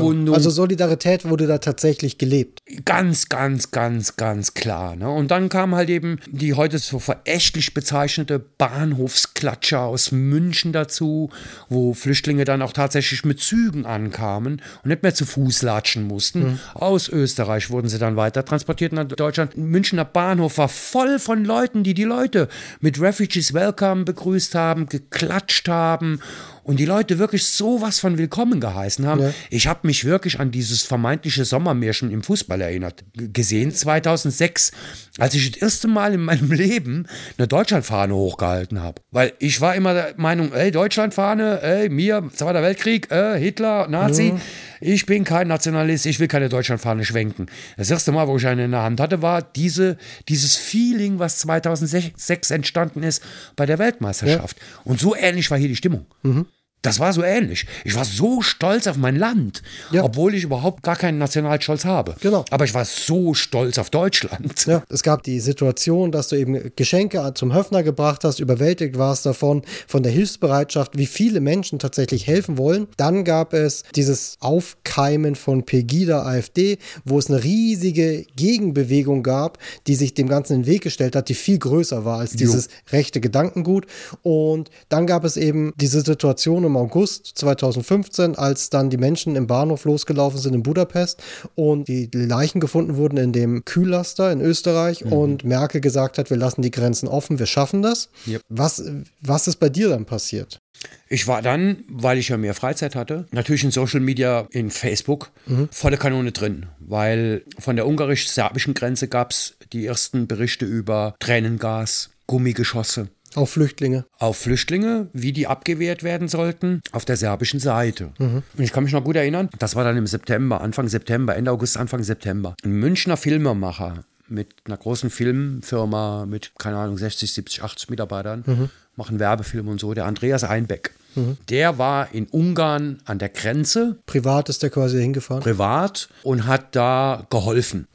Bekundung. also Solidarität wurde da tatsächlich gelebt. Ganz, ganz, ganz, ganz klar. Ne? Und dann kam halt eben die heute so verächtlich bezeichnete Bahnhofsklatscher aus München dazu, wo Flüchtlinge dann auch tatsächlich mit Zügen ankamen und nicht mehr zu Fuß latschen mussten. Aus Österreich wurden sie dann weiter transportiert nach Deutschland. Münchner Bahnhof war voll von Leuten, die die Leute mit Refugees Welcome begrüßt haben, geklatscht haben und die Leute wirklich sowas von willkommen geheißen haben. Ja. Ich habe mich wirklich an dieses vermeintliche Sommermärchen im Fußball erinnert, g- gesehen 2006, als ich das erste Mal in meinem Leben eine Deutschlandfahne hochgehalten habe. Weil ich war immer der Meinung, ey, Deutschlandfahne, ey, mir, Zweiter Weltkrieg, äh, Hitler, Nazi. Ich bin kein Nationalist, ich will keine Deutschlandfahne schwenken. Das erste Mal, wo ich eine in der Hand hatte, war diese, dieses Feeling, was 2006 entstanden ist bei der Weltmeisterschaft. Und so ähnlich war hier die Stimmung. Das war so ähnlich. Ich war so stolz auf mein Land, Ja. obwohl ich überhaupt gar keinen Nationalstolz habe. Genau. Aber ich war so stolz auf Deutschland. Ja, es gab die Situation, dass du eben Geschenke zum Höfner gebracht hast, überwältigt warst davon, von der Hilfsbereitschaft, wie viele Menschen tatsächlich helfen wollen. Dann gab es dieses Aufkeimen von Pegida AfD, wo es eine riesige Gegenbewegung gab, die sich dem Ganzen in den Weg gestellt hat, die viel größer war als dieses rechte Gedankengut. Und dann gab es eben diese Situation im August 2015, als dann die Menschen im Bahnhof losgelaufen sind in Budapest und die Leichen gefunden wurden in dem Kühllaster in Österreich und Merkel gesagt hat, wir lassen die Grenzen offen, wir schaffen das. Yep. Was, was ist bei dir dann passiert? Ich war dann, weil ich ja mehr Freizeit hatte, natürlich in Social Media, in Facebook, volle Kanone drin. Weil von der ungarisch-serbischen Grenze gab es die ersten Berichte über Tränengas, Gummigeschosse. Auf Flüchtlinge. Auf Flüchtlinge, wie die abgewehrt werden sollten, auf der serbischen Seite. Und ich kann mich noch gut erinnern, das war dann im September, Anfang September, Ende August, Anfang September. Ein Münchner Filmemacher mit einer großen Filmfirma mit, keine Ahnung, 60, 70, 80 Mitarbeitern, machen Werbefilme und so, der Andreas Einbeck. Der war in Ungarn an der Grenze Privat ist der quasi hingefahren. privat und hat da geholfen.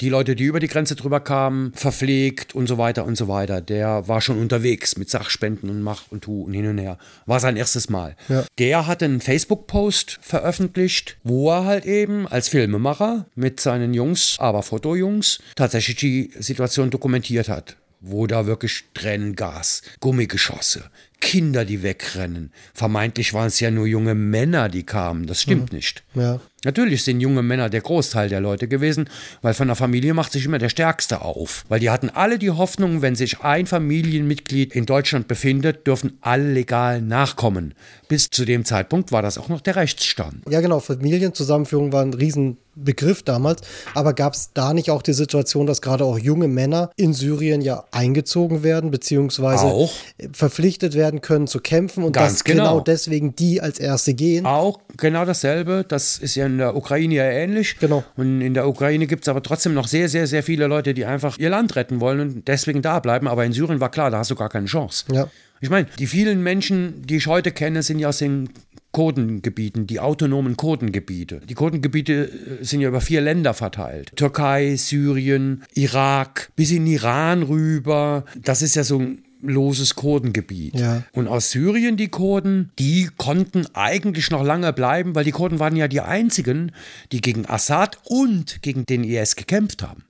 Die Leute, die über die Grenze drüber kamen, verpflegt und so weiter und so weiter. Der war schon unterwegs mit Sachspenden und Mach und Tu und hin und her. War sein erstes Mal. Ja. Der hat einen Facebook-Post veröffentlicht, wo er halt eben als Filmemacher mit seinen Jungs, aber Fotojungs, tatsächlich die Situation dokumentiert hat. Wo da wirklich Tränengas, Gummigeschosse, Kinder, die wegrennen. Vermeintlich waren es ja nur junge Männer, die kamen. Das stimmt nicht. Ja. Natürlich sind junge Männer der Großteil der Leute gewesen, weil von der Familie macht sich immer der Stärkste auf. Weil die hatten alle die Hoffnung, wenn sich ein Familienmitglied in Deutschland befindet, dürfen alle legal nachkommen. Bis zu dem Zeitpunkt war das auch noch der Rechtsstand. Ja, genau. Familienzusammenführung war ein Riesenbegriff damals. Aber gab es da nicht auch die Situation, dass gerade auch junge Männer in Syrien ja eingezogen werden, beziehungsweise Auch. verpflichtet werden können zu kämpfen und Ganz dass genau. genau deswegen die als Erste gehen? Auch genau dasselbe. Das ist ja in der Ukraine ja ähnlich. Genau. Und in der Ukraine gibt es aber trotzdem noch sehr, sehr, sehr viele Leute, die einfach ihr Land retten wollen und deswegen da bleiben. Aber in Syrien war klar, da hast du gar keine Chance. Ja. Ich meine, die vielen Menschen, die ich heute kenne, sind ja aus den Kurdengebieten, die autonomen Kurdengebiete. Die Kurdengebiete äh, sind ja über vier Länder verteilt. Türkei, Syrien, Irak, bis in Iran rüber. Das ist ja so ein loses Kurdengebiet. Ja. Und aus Syrien die Kurden, die konnten eigentlich noch lange bleiben, weil die Kurden waren ja die einzigen, die gegen Assad und gegen den IS gekämpft haben.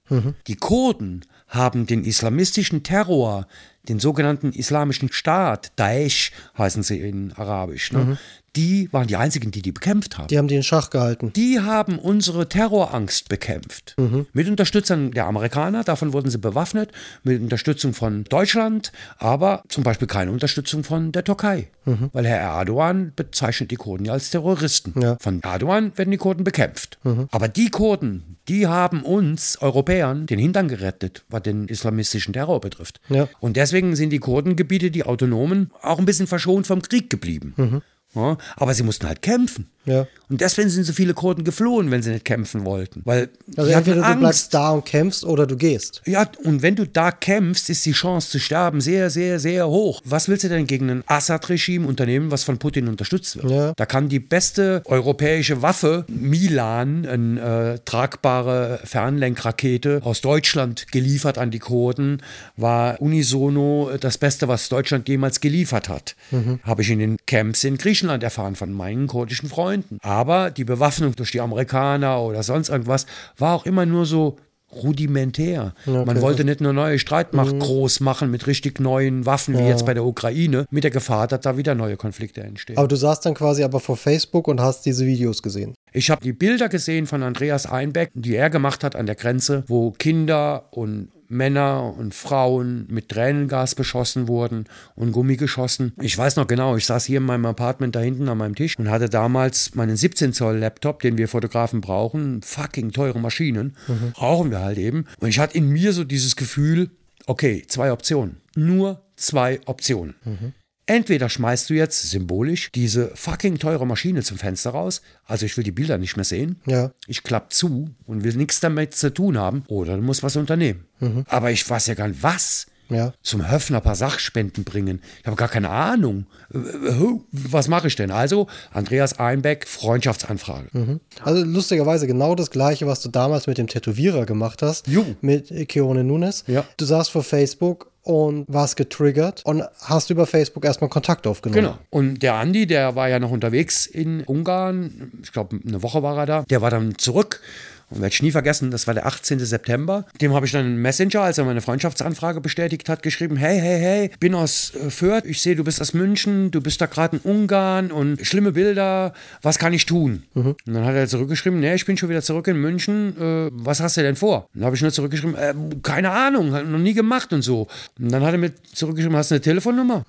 Die Kurden haben den islamistischen Terror, den sogenannten islamischen Staat, Daesh heißen sie in Arabisch, ne? Die waren die einzigen, die die bekämpft haben. Die haben die in Schach gehalten. Die haben unsere Terrorangst bekämpft. Mit Unterstützung der Amerikaner, davon wurden sie bewaffnet, mit Unterstützung von Deutschland, aber zum Beispiel keine Unterstützung von der Türkei. Weil Herr Erdogan bezeichnet die Kurden ja als Terroristen. Ja. Von Erdogan werden die Kurden bekämpft. Aber die Kurden, die haben uns Europäern den Hintern gerettet, was den islamistischen Terror betrifft. Ja. Und deswegen sind die Kurdengebiete, die autonomen, auch ein bisschen verschont vom Krieg geblieben. Aber sie mussten halt kämpfen. Ja. Und deswegen sind so viele Kurden geflohen, wenn sie nicht kämpfen wollten. Weil Also entweder du bleibst da und kämpfst oder du gehst. Ja, und wenn du da kämpfst, ist die Chance zu sterben sehr, sehr, sehr hoch. Was willst du denn gegen ein Assad-Regime unternehmen, was von Putin unterstützt wird? Ja. Da kann die beste europäische Waffe, Milan, eine äh, tragbare Fernlenkrakete aus Deutschland geliefert an die Kurden, war unisono das Beste, was Deutschland jemals geliefert hat. Habe ich in den Camps in Griechenland erfahren von meinen kurdischen Freunden. Aber die Bewaffnung durch die Amerikaner oder sonst irgendwas war auch immer nur so rudimentär. Man wollte nicht nur neue Streitmacht groß machen mit richtig neuen Waffen, wie jetzt bei der Ukraine, mit der Gefahr, dass da wieder neue Konflikte entstehen. Aber du saßt dann quasi aber vor Facebook und hast diese Videos gesehen. Ich habe die Bilder gesehen von Andreas Einbeck, die er gemacht hat an der Grenze, wo Kinder und Männer und Frauen mit Tränengas beschossen wurden und Gummigeschossen. Ich weiß noch genau, ich saß hier in meinem Apartment da hinten an meinem Tisch und hatte damals meinen 17 Zoll Laptop, den wir Fotografen brauchen, fucking teure Maschinen, brauchen wir halt eben. Und ich hatte in mir so dieses Gefühl, okay, zwei Optionen, nur zwei Optionen. Entweder schmeißt du jetzt symbolisch diese fucking teure Maschine zum Fenster raus, also ich will die Bilder nicht mehr sehen. Ja. Ich klapp zu und will nichts damit zu tun haben, oder du musst was unternehmen. Aber ich weiß ja gar nicht, was. Ja. Zum Höfner ein paar Sachspenden bringen. Ich habe gar keine Ahnung. Äh, äh, Was mache ich denn? Also, Andreas Einbeck, Freundschaftsanfrage. Also lustigerweise genau das gleiche, was du damals mit dem Tätowierer gemacht hast. Jo. Mit Keone Nunes. Ja. Du saßt vor Facebook und warst getriggert und hast über Facebook erstmal Kontakt aufgenommen. Genau. Und der Andi, der war ja noch unterwegs in Ungarn. Ich glaube, eine Woche war er da. Der war dann zurück. Und werde ich nie vergessen, das war der 18. September. Dem habe ich dann einen Messenger, als er meine Freundschaftsanfrage bestätigt hat, geschrieben: Hey, hey, hey, bin aus äh, Fürth. Ich sehe, du bist aus München, du bist da gerade in Ungarn und schlimme Bilder. Was kann ich tun? Und dann hat er zurückgeschrieben: Nee, ich bin schon wieder zurück in München. Äh, was hast du denn vor? Dann habe ich nur zurückgeschrieben: äh, Keine Ahnung, hat noch nie gemacht und so. Und dann hat er mir zurückgeschrieben: Hast du eine Telefonnummer?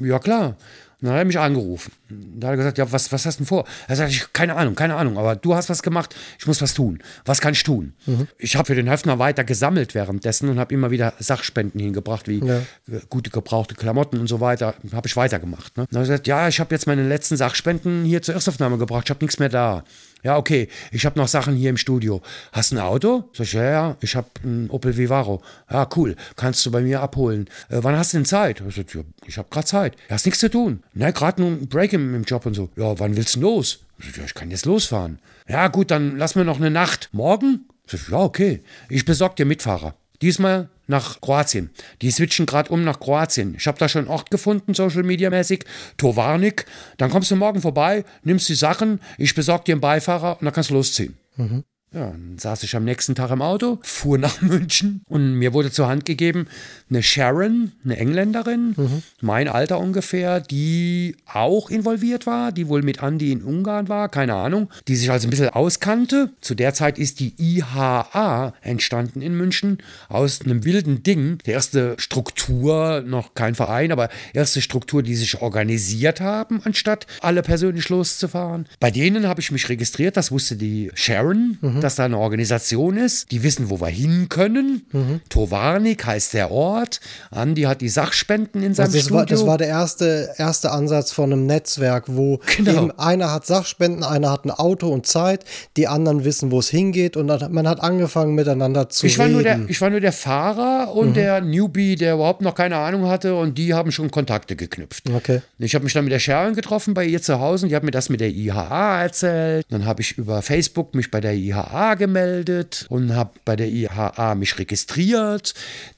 Ja, klar. Dann hat er mich angerufen. Da hat er gesagt, ja, was, was hast du denn vor? Er sagt, ich, keine Ahnung, keine Ahnung, aber du hast was gemacht, ich muss was tun. Was kann ich tun? Mhm. Ich habe für den Höfner weiter gesammelt währenddessen und habe immer wieder Sachspenden hingebracht, wie ja. Äh, gute gebrauchte Klamotten und so weiter. Habe ich weitergemacht. Ne? Dann hat er gesagt, ja, ich habe jetzt meine letzten Sachspenden hier zur Erstaufnahme gebracht, ich habe nichts mehr da. Ja, okay, ich habe noch Sachen hier im Studio. Hast du ein Auto? Sag ich, ja, ja, ich habe ein Opel Vivaro. Ja, cool, kannst du bei mir abholen. Äh, wann hast du denn Zeit? Ich, sag, ja, ich habe gerade Zeit. Ja, hast nichts zu tun. Ne, gerade nur ein Break im, im, Job und so. Ja, wann willst du los? Ich, sag, ja, ich kann jetzt losfahren. Ja, gut, dann lass mir noch eine Nacht. Morgen? Ich sag, ja, okay, ich besorge dir Mitfahrer. Diesmal nach Kroatien. Die switchen gerade um nach Kroatien. Ich habe da schon einen Ort gefunden, Social Media mäßig. Tovarnik. Dann kommst du morgen vorbei, nimmst die Sachen, ich besorge dir einen Beifahrer und dann kannst du losziehen. Mhm. Ja, dann saß ich am nächsten Tag im Auto, fuhr nach München und mir wurde zur Hand gegeben eine Sharon, eine Engländerin, mhm. mein Alter ungefähr, die auch involviert war, die wohl mit Andy in Ungarn war, keine Ahnung, die sich also ein bisschen auskannte. Zu der Zeit ist die IHA entstanden in München aus einem wilden Ding. Die erste Struktur, noch kein Verein, aber erste Struktur, die sich organisiert haben, anstatt alle persönlich loszufahren. Bei denen habe ich mich registriert, das wusste die Sharon. Mhm dass da eine Organisation ist. Die wissen, wo wir hin können. Mhm. Tovarnik heißt der Ort. Andi hat die Sachspenden in seinem also das Studio. War, das war der erste, erste Ansatz von einem Netzwerk, wo genau. einer hat Sachspenden, einer hat ein Auto und Zeit, die anderen wissen, wo es hingeht und man hat angefangen miteinander zu ich reden. War nur der, ich war nur der Fahrer und mhm. der Newbie, der überhaupt noch keine Ahnung hatte und die haben schon Kontakte geknüpft. Okay. Ich habe mich dann mit der Sharon getroffen bei ihr zu Hause und die hat mir das mit der IHA erzählt. Dann habe ich über Facebook mich bei der IHA IHA gemeldet und habe bei der IHA mich registriert.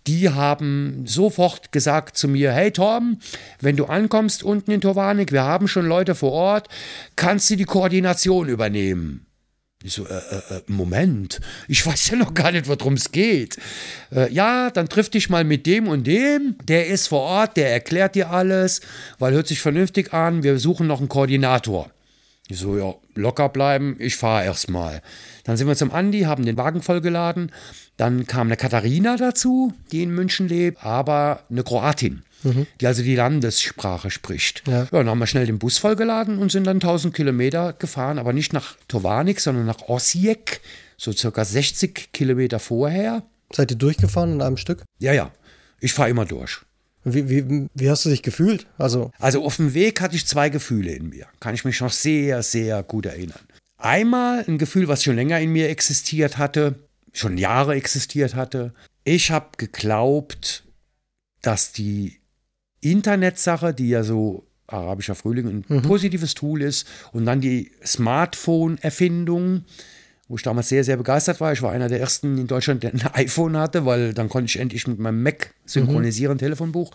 Die haben sofort gesagt zu mir, hey Tom, wenn du ankommst unten in Towanik, wir haben schon Leute vor Ort, kannst du die Koordination übernehmen? Ich so, äh, äh, äh Moment, ich weiß ja noch gar nicht, worum es geht. Äh, ja, dann triff dich mal mit dem und dem, der ist vor Ort, der erklärt dir alles, weil hört sich vernünftig an, wir suchen noch einen Koordinator. Ich so, ja, locker bleiben, ich fahre erstmal. Dann sind wir zum Andi, haben den Wagen vollgeladen. Dann kam eine Katharina dazu, die in München lebt, aber eine Kroatin, mhm. die also die Landessprache spricht. Ja. ja. dann haben wir schnell den Bus vollgeladen und sind dann 1000 Kilometer gefahren, aber nicht nach Tovarnik, sondern nach Osijek, so circa 60 Kilometer vorher. Seid ihr durchgefahren in einem Stück? Ja, ja. Ich fahre immer durch. Wie, wie, wie hast du dich gefühlt? Also, also auf dem Weg hatte ich zwei Gefühle in mir. Kann ich mich noch sehr, sehr gut erinnern. Einmal ein Gefühl, was schon länger in mir existiert hatte, schon Jahre existiert hatte. Ich habe geglaubt, dass die Internetsache, die ja so arabischer Frühling ein mhm. positives Tool ist, und dann die Smartphone-Erfindung, wo ich damals sehr, sehr begeistert war. Ich war einer der ersten in Deutschland, der ein iPhone hatte, weil dann konnte ich endlich mit meinem Mac synchronisieren, mhm. Telefonbuch.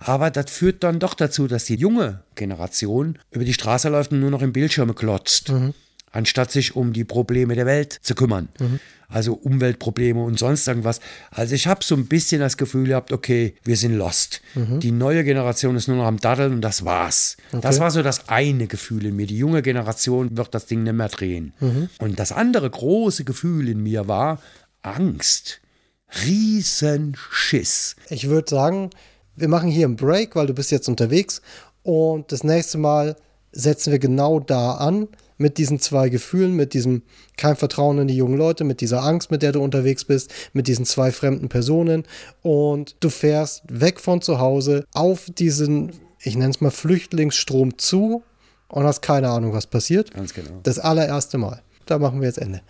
Aber das führt dann doch dazu, dass die junge Generation über die Straße läuft und nur noch im Bildschirme klotzt. Mhm anstatt sich um die Probleme der Welt zu kümmern. Mhm. Also Umweltprobleme und sonst irgendwas. Also ich habe so ein bisschen das Gefühl gehabt, okay, wir sind lost. Mhm. Die neue Generation ist nur noch am Daddeln und das war's. Okay. Das war so das eine Gefühl in mir. Die junge Generation wird das Ding nicht mehr drehen. Mhm. Und das andere große Gefühl in mir war Angst. Riesenschiss. Ich würde sagen, wir machen hier einen Break, weil du bist jetzt unterwegs und das nächste Mal setzen wir genau da an mit diesen zwei Gefühlen, mit diesem kein Vertrauen in die jungen Leute, mit dieser Angst, mit der du unterwegs bist, mit diesen zwei fremden Personen und du fährst weg von zu Hause auf diesen, ich nenne es mal Flüchtlingsstrom zu und hast keine Ahnung, was passiert. Ganz genau. Das allererste Mal. Da machen wir jetzt Ende.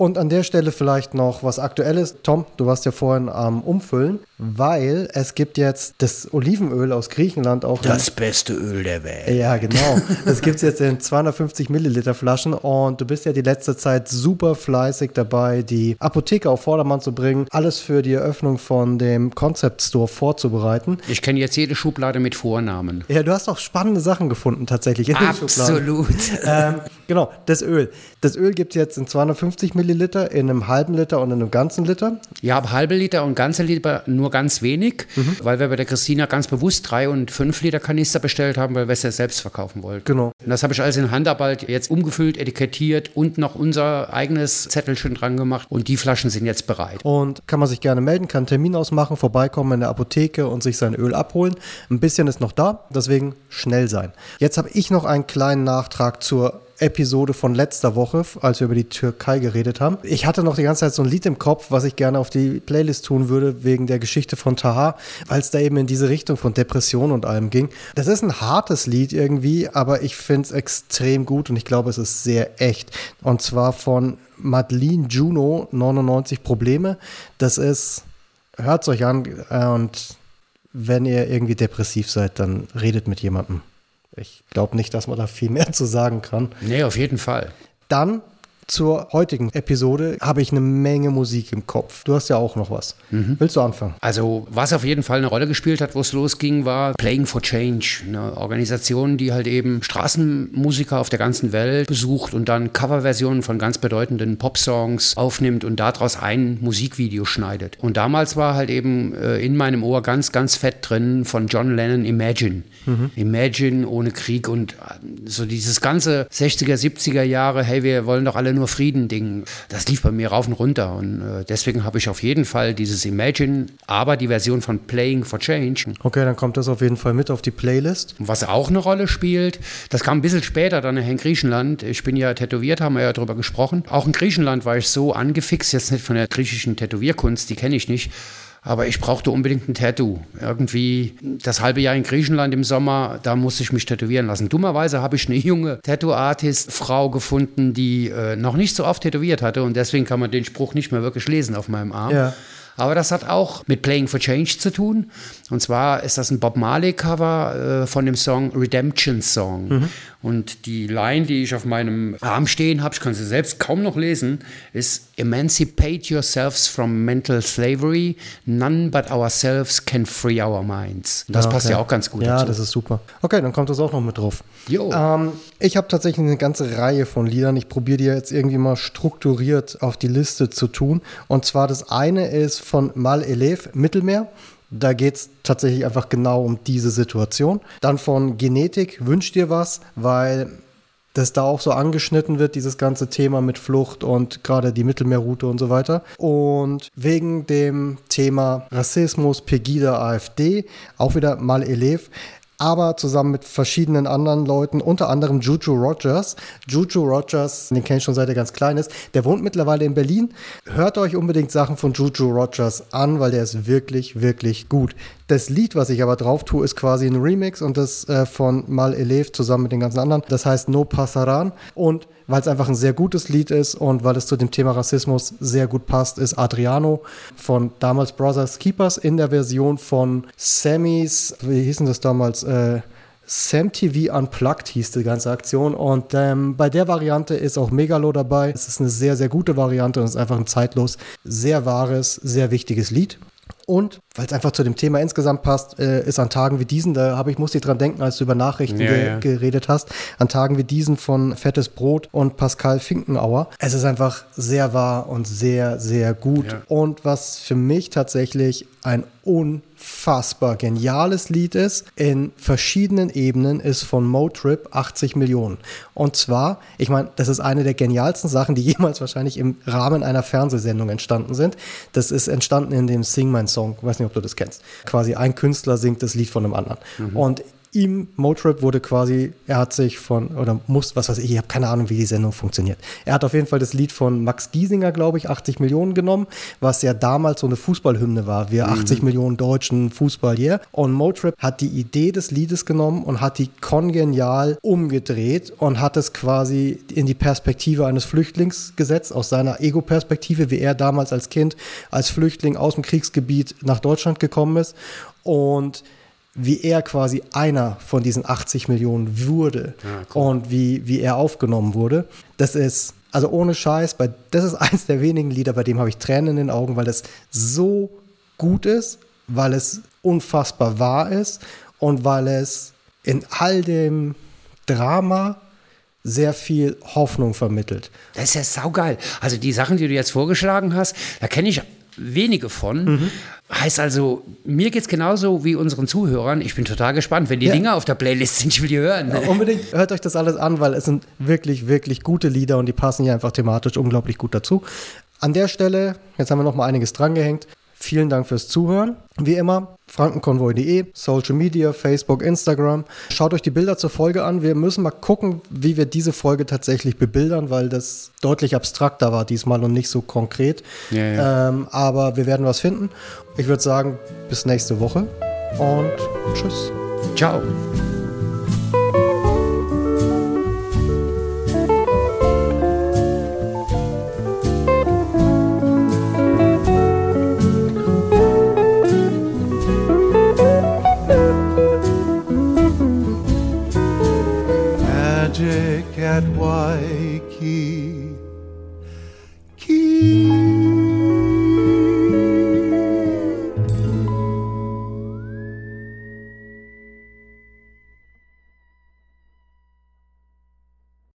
Und an der Stelle vielleicht noch was Aktuelles. Tom, du warst ja vorhin am Umfüllen, weil es gibt jetzt das Olivenöl aus Griechenland auch. Das beste Öl der Welt. Ja, genau. Das gibt es jetzt in 250 Milliliter Flaschen und du bist ja die letzte Zeit super fleißig dabei, die Apotheke auf Vordermann zu bringen, alles für die Eröffnung von dem Concept Store vorzubereiten. Ich kenne jetzt jede Schublade mit Vornamen. Ja, du hast auch spannende Sachen gefunden tatsächlich Absolut. ähm, genau, das Öl. Das Öl gibt es jetzt in 250 Milliliter Milliliter in einem halben Liter und in einem ganzen Liter? Ja, halbe Liter und ganze Liter nur ganz wenig, mhm. weil wir bei der Christina ganz bewusst drei und fünf Liter Kanister bestellt haben, weil wir es ja selbst verkaufen wollten. Genau. Und das habe ich alles in Handarbeit jetzt umgefüllt, etikettiert und noch unser eigenes Zettelchen dran gemacht und die Flaschen sind jetzt bereit. Und kann man sich gerne melden, kann einen Termin ausmachen, vorbeikommen in der Apotheke und sich sein Öl abholen. Ein bisschen ist noch da, deswegen schnell sein. Jetzt habe ich noch einen kleinen Nachtrag zur Episode von letzter Woche, als wir über die Türkei geredet haben. Ich hatte noch die ganze Zeit so ein Lied im Kopf, was ich gerne auf die Playlist tun würde, wegen der Geschichte von Taha, weil es da eben in diese Richtung von Depression und allem ging. Das ist ein hartes Lied irgendwie, aber ich finde es extrem gut und ich glaube, es ist sehr echt. Und zwar von Madeline Juno, 99 Probleme. Das ist, hört es euch an äh, und wenn ihr irgendwie depressiv seid, dann redet mit jemandem. Ich glaube nicht, dass man da viel mehr zu sagen kann. Nee, auf jeden Fall. Dann zur heutigen Episode habe ich eine Menge Musik im Kopf. Du hast ja auch noch was. Mhm. Willst du anfangen? Also, was auf jeden Fall eine Rolle gespielt hat, wo es losging, war Playing for Change. Eine Organisation, die halt eben Straßenmusiker auf der ganzen Welt besucht und dann Coverversionen von ganz bedeutenden Popsongs aufnimmt und daraus ein Musikvideo schneidet. Und damals war halt eben äh, in meinem Ohr ganz, ganz fett drin von John Lennon Imagine. Mhm. Imagine ohne Krieg und äh, so dieses ganze 60er, 70er Jahre, hey, wir wollen doch alle nur Frieden-Ding. Das lief bei mir rauf und runter und äh, deswegen habe ich auf jeden Fall dieses Imagine, aber die Version von Playing for Change. Okay, dann kommt das auf jeden Fall mit auf die Playlist. Was auch eine Rolle spielt, das kam ein bisschen später dann in Griechenland. Ich bin ja tätowiert, haben wir ja darüber gesprochen. Auch in Griechenland war ich so angefixt, jetzt nicht von der griechischen Tätowierkunst, die kenne ich nicht, aber ich brauchte unbedingt ein Tattoo. Irgendwie das halbe Jahr in Griechenland im Sommer, da musste ich mich tätowieren lassen. Dummerweise habe ich eine junge Tattoo-Artist-Frau gefunden, die äh, noch nicht so oft tätowiert hatte und deswegen kann man den Spruch nicht mehr wirklich lesen auf meinem Arm. Ja. Aber das hat auch mit Playing for Change zu tun. Und zwar ist das ein Bob Marley-Cover äh, von dem Song Redemption Song. Mhm. Und die Line, die ich auf meinem Arm stehen habe, ich kann sie selbst kaum noch lesen, ist Emancipate yourselves from mental slavery. None but ourselves can free our minds. Und das ja, okay. passt ja auch ganz gut Ja, dazu. das ist super. Okay, dann kommt das auch noch mit drauf. Ähm, ich habe tatsächlich eine ganze Reihe von Liedern. Ich probiere die jetzt irgendwie mal strukturiert auf die Liste zu tun. Und zwar das eine ist von Mal Elev, Mittelmeer. Da geht es tatsächlich einfach genau um diese Situation. Dann von Genetik, wünscht dir was, weil das da auch so angeschnitten wird, dieses ganze Thema mit Flucht und gerade die Mittelmeerroute und so weiter. Und wegen dem Thema Rassismus, Pegida, AfD, auch wieder mal Elev, aber zusammen mit verschiedenen anderen Leuten, unter anderem Juju Rogers. Juju Rogers, den kenne ich schon seit er ganz klein ist, der wohnt mittlerweile in Berlin. Hört euch unbedingt Sachen von Juju Rogers an, weil der ist wirklich, wirklich gut. Das Lied, was ich aber drauf tue, ist quasi ein Remix und das äh, von Mal Elev zusammen mit den ganzen anderen. Das heißt No Pasaran und weil es einfach ein sehr gutes Lied ist und weil es zu dem Thema Rassismus sehr gut passt, ist Adriano von damals Brothers Keepers in der Version von Sammys, wie hießen das damals? Äh, Sam TV Unplugged hieß die ganze Aktion und ähm, bei der Variante ist auch Megalo dabei. Es ist eine sehr, sehr gute Variante und es ist einfach ein zeitlos sehr wahres, sehr wichtiges Lied. Und weil es einfach zu dem Thema insgesamt passt, äh, ist an Tagen wie diesen, da habe ich, musste ich dran denken, als du über Nachrichten ja, ge ja. geredet hast, an Tagen wie diesen von Fettes Brot und Pascal Finkenauer. Es ist einfach sehr wahr und sehr, sehr gut. Ja. Und was für mich tatsächlich ein un unfassbar geniales Lied ist, in verschiedenen Ebenen, ist von Motrip 80 Millionen. Und zwar, ich meine, das ist eine der genialsten Sachen, die jemals wahrscheinlich im Rahmen einer Fernsehsendung entstanden sind. Das ist entstanden in dem Sing My Song. Ich weiß nicht, ob du das kennst. Quasi ein Künstler singt das Lied von einem anderen. Mhm. Und ihm, Motrip, wurde quasi, er hat sich von, oder muss, was weiß ich, ich habe keine Ahnung, wie die Sendung funktioniert. Er hat auf jeden Fall das Lied von Max Giesinger, glaube ich, 80 Millionen genommen, was ja damals so eine Fußballhymne war. Wir mhm. 80 Millionen Deutschen, Fußball hier. Yeah. Und Motrip hat die Idee des Liedes genommen und hat die kongenial umgedreht und hat es quasi in die Perspektive eines Flüchtlings gesetzt, aus seiner Ego-Perspektive, wie er damals als Kind, als Flüchtling aus dem Kriegsgebiet nach Deutschland gekommen ist. Und wie er quasi einer von diesen 80 Millionen wurde ja, cool. und wie, wie er aufgenommen wurde. Das ist, also ohne Scheiß, bei, das ist eins der wenigen Lieder, bei dem habe ich Tränen in den Augen, weil es so gut ist, weil es unfassbar wahr ist und weil es in all dem Drama sehr viel Hoffnung vermittelt. Das ist ja saugeil. Also die Sachen, die du jetzt vorgeschlagen hast, da kenne ich wenige von. Mhm. Heißt also, mir geht es genauso wie unseren Zuhörern. Ich bin total gespannt, wenn die ja. Dinge auf der Playlist sind, ich will die hören. Ja, unbedingt hört euch das alles an, weil es sind wirklich, wirklich gute Lieder und die passen hier einfach thematisch unglaublich gut dazu. An der Stelle, jetzt haben wir noch mal einiges drangehängt. Vielen Dank fürs Zuhören. Wie immer, frankenkonvoi.de, Social Media, Facebook, Instagram. Schaut euch die Bilder zur Folge an. Wir müssen mal gucken, wie wir diese Folge tatsächlich bebildern, weil das deutlich abstrakter war diesmal und nicht so konkret. Ja, ja. Ähm, aber wir werden was finden. Ich würde sagen, bis nächste Woche und tschüss. Ciao. at Waikiki.